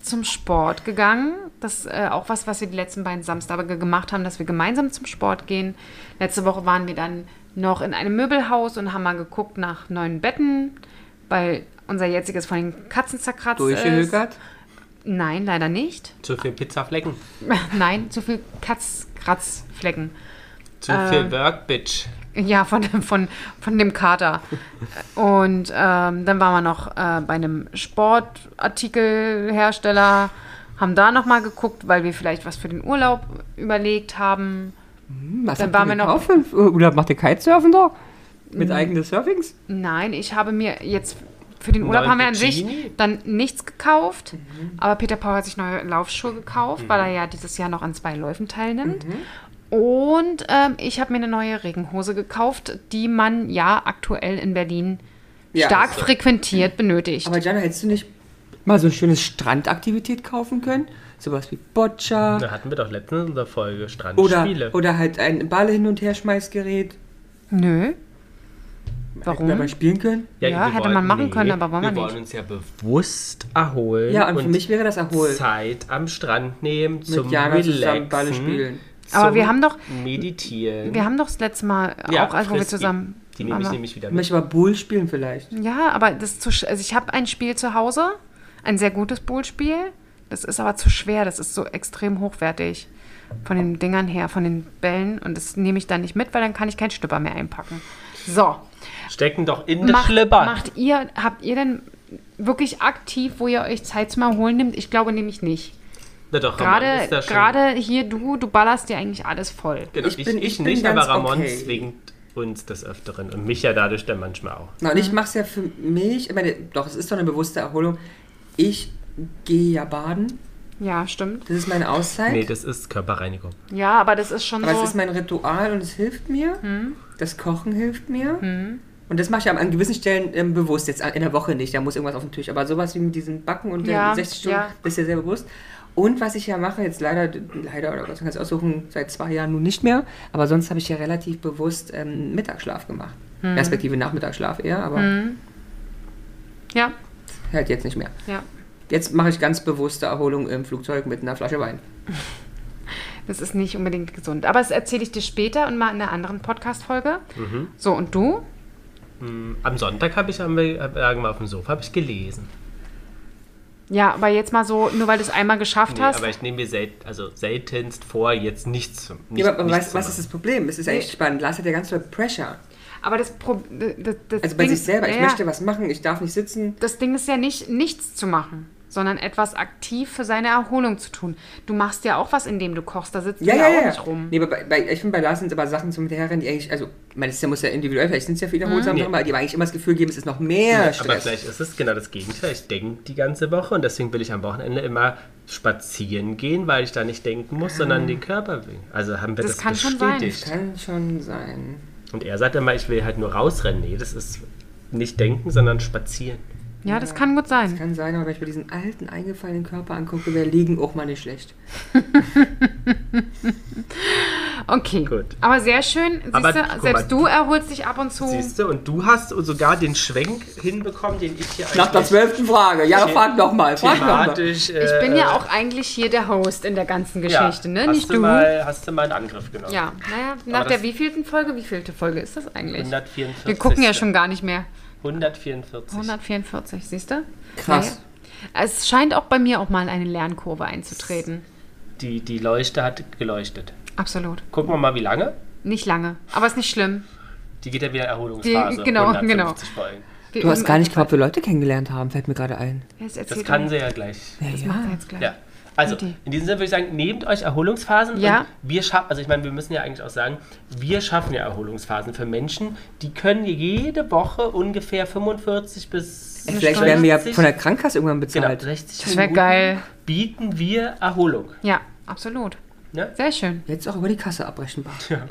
zum Sport gegangen. Das ist äh, auch was, was wir die letzten beiden Samstage gemacht haben, dass wir gemeinsam zum Sport gehen. Letzte Woche waren wir dann noch in einem Möbelhaus und haben mal geguckt nach neuen Betten, weil unser jetziges von den Katzen zerkratzt ist. Durchgehökert. Nein, leider nicht. Zu viel Pizzaflecken. Nein, zu viel Katzkratzflecken. Zu Äh. viel Work, Bitch. Ja, von, von, von dem Kater. Und ähm, dann waren wir noch äh, bei einem Sportartikelhersteller, haben da nochmal geguckt, weil wir vielleicht was für den Urlaub überlegt haben. Was Dann waren wir noch-? Oder macht ihr Kitesurfen da? Mit eigenen Surfings? Nein, ich habe mir jetzt für den Urlaub Neuen haben wir an sich dann nichts gekauft. Mhm. Aber Peter Paul hat sich neue Laufschuhe gekauft, weil er ja dieses Jahr noch an zwei Läufen teilnimmt. Mhm. Und ähm, ich habe mir eine neue Regenhose gekauft, die man ja aktuell in Berlin Ja, stark also- frequentiert benötigt. Aber Jana, hättest du nicht mal so ein schönes Strandaktivität kaufen können? Sowas wie Boccia Da hatten wir doch letztens in unserer Folge oder, Strandspiele. oder halt ein Ball hin und her Schmeißgerät. Nö. Warum? Hätten wir spielen können? Ja, wir hätte man machen können, aber wollen wir wir nicht. wollen uns ja bewusst erholen. Ja, und, für mich wäre das erholen. Zeit am Strand nehmen, zum Mit Jana Relaxen, Balle spielen. Aber zum wir haben doch- Meditieren. Wir haben doch das letzte Mal ja, auch, als wo wir zusammen. Die nehme ich nämlich wieder mit. möchte mal Bull spielen vielleicht. Ja, aber das ist zu, sch- also ich habe ein Spiel zu Hause, ein sehr gutes Bullspiel. Das ist aber zu schwer, das ist so extrem hochwertig von den Dingern her, von den Bällen und das nehme ich dann nicht mit, weil dann kann ich keinen Stüpper mehr einpacken. So, Stecken doch in den macht, Schlipper. macht ihr, habt ihr denn wirklich aktiv, wo ihr euch Zeit zum Erholen nimmt? Ich glaube nämlich nicht. Na doch, Ramon Gerade ist da schon- gerade hier du, du ballerst dir eigentlich alles voll. Genau, Ich ich, bin- ich, ich bin nicht, aber Ramon okay. zwingt uns des Öfteren und mich ja dadurch dann manchmal auch. Na, und ich mache es ja für mich, ich meine, doch, es ist doch eine bewusste Erholung. Ich gehe ja baden, Ja, stimmt. das ist meine Auszeit. Nee, das ist Körperreinigung. Ja, aber das ist schon aber so. es ist mein Ritual und es hilft mir. Hm. Das Kochen hilft mir. Und das mache ich an gewissen Stellen ähm, bewusst, jetzt in der Woche nicht, da muss irgendwas auf den Tisch. Aber sowas wie mit diesem Backen und Ja, den 60 Stunden, ja. das ist ja sehr bewusst. Und was ich ja mache, jetzt leider, leider oder Gott sei Dank aussuchen, seit zwei Jahren nun nicht mehr, aber sonst habe ich ja relativ bewusst ähm, Mittagsschlaf gemacht. Hm. Respektive Nachmittagsschlaf eher, aber ja, halt jetzt nicht mehr. ja. Jetzt mache ich ganz bewusste Erholung im Flugzeug mit einer Flasche Wein. Das ist nicht unbedingt gesund. Aber das erzähle ich dir später und mal in einer anderen Podcast-Folge. Mhm. So, und du? Am Sonntag habe ich am Bergen auf dem Sofa habe ich gelesen. Ja, aber jetzt mal so, nur weil du es einmal geschafft Nee, hast. aber ich nehme mir sel also seltenst vor, jetzt nichts zu nicht, Ja, aber nichts was, zu was ist das Problem? Es ist eigentlich spannend. Lars hat ja ganz viel Pressure. Aber das, Pro das, das Also bei Ding, sich selber. Ich ja, möchte was machen, ich darf nicht sitzen. Das Ding ist ja nicht, nichts zu machen, sondern etwas aktiv für seine Erholung zu tun. Du machst ja auch was, indem du kochst. Da sitzt Ja, du ja, ja, ja. auch nicht rum. Nee, aber bei, bei, ich finde, bei Lars sind es aber Sachen zum Hinterherrennen, die eigentlich, also, ich meine, das muss ja individuell, vielleicht sind es ja wiederholsam, Mhm. Sachen, aber die aber eigentlich immer das Gefühl geben, es ist noch mehr aber Stress. vielleicht ist es genau das Gegenteil. Ich denke die ganze Woche und deswegen will ich am Wochenende immer spazieren gehen, weil ich da nicht denken muss, sondern den Körper will. Also haben wir Das das, kann schon sein. bestätigt. Kann schon sein. Und er sagt immer, ich will halt nur rausrennen. Nee, das ist nicht denken, sondern spazieren. Ja, das kann gut sein. Kann sein, aber wenn ich mir diesen alten, eingefallenen Körper angucke, wäre Liegen auch mal nicht schlecht. Okay. Gut. Aber sehr schön. Siehst Aber selbst mal, du erholst dich ab und zu. Siehst du, und du hast sogar den Schwenk hinbekommen, den ich hier Nach der eigentlich zwölften Frage. Ja, frag doch mal. Frag doch mal. thematisch... Ich äh, bin ja auch eigentlich hier der Host in der ganzen Geschichte, ne? hast Nicht du. du. Mal, hast du mal einen Angriff genommen. Ja, naja, nach das- der wievielten Folge? Wievielte Folge ist das eigentlich? 144. Wir gucken ja schon gar nicht mehr. 144. 144, siehst du? Krass. Naja. Es scheint auch bei mir auch mal eine Lernkurve einzutreten. Die, die Leuchte hat geleuchtet. Absolut. Gucken wir mal, wie lange. Nicht lange, aber ist nicht schlimm. Die geht ja wieder Erholungsphase. Die- genau, 150 Folgen. Wir Du hast gar nicht gehabt, wir Leute kennengelernt haben, fällt mir gerade ein. Jetzt Das erzählt kann sie ja gleich. Ja, Das ja. macht er jetzt gleich. Ja. Also, in diesem Sinne würde ich sagen, nehmt euch Erholungsphasen. Ja. Und wir schaffen, also ich meine, wir müssen ja eigentlich auch sagen, wir schaffen ja Erholungsphasen für Menschen, die können jede Woche ungefähr 45 bis Ey, Vielleicht werden wir ja 60 von der Krankenkasse irgendwann genau, bezahlt. 60 Das wär Minuten geil. bieten wir Erholung. Ja, absolut. Ne? Sehr schön. Jetzt auch über die Kasse abrechenbar.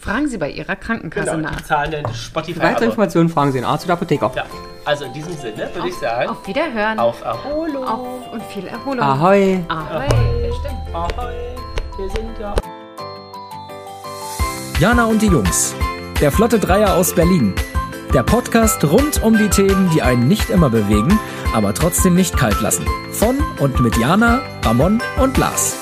Fragen Sie bei Ihrer Krankenkasse Genau, die nach. zahlen dann Spotify. Weitere aber- Informationen fragen Sie den Arzt oder Apotheker. Ja, also in diesem Sinne würde ich sagen, Auf Wiederhören. auf Erholung. Auf und viel Erholung. Ahoi. Ahoi. Ja, stimmt. Ahoi. Wir sind ja Jana und die Jungs. Der Flotte Dreier aus Berlin. Der Podcast rund um die Themen, die einen nicht immer bewegen, aber trotzdem nicht kalt lassen. Von und mit Jana, Ramon und Lars.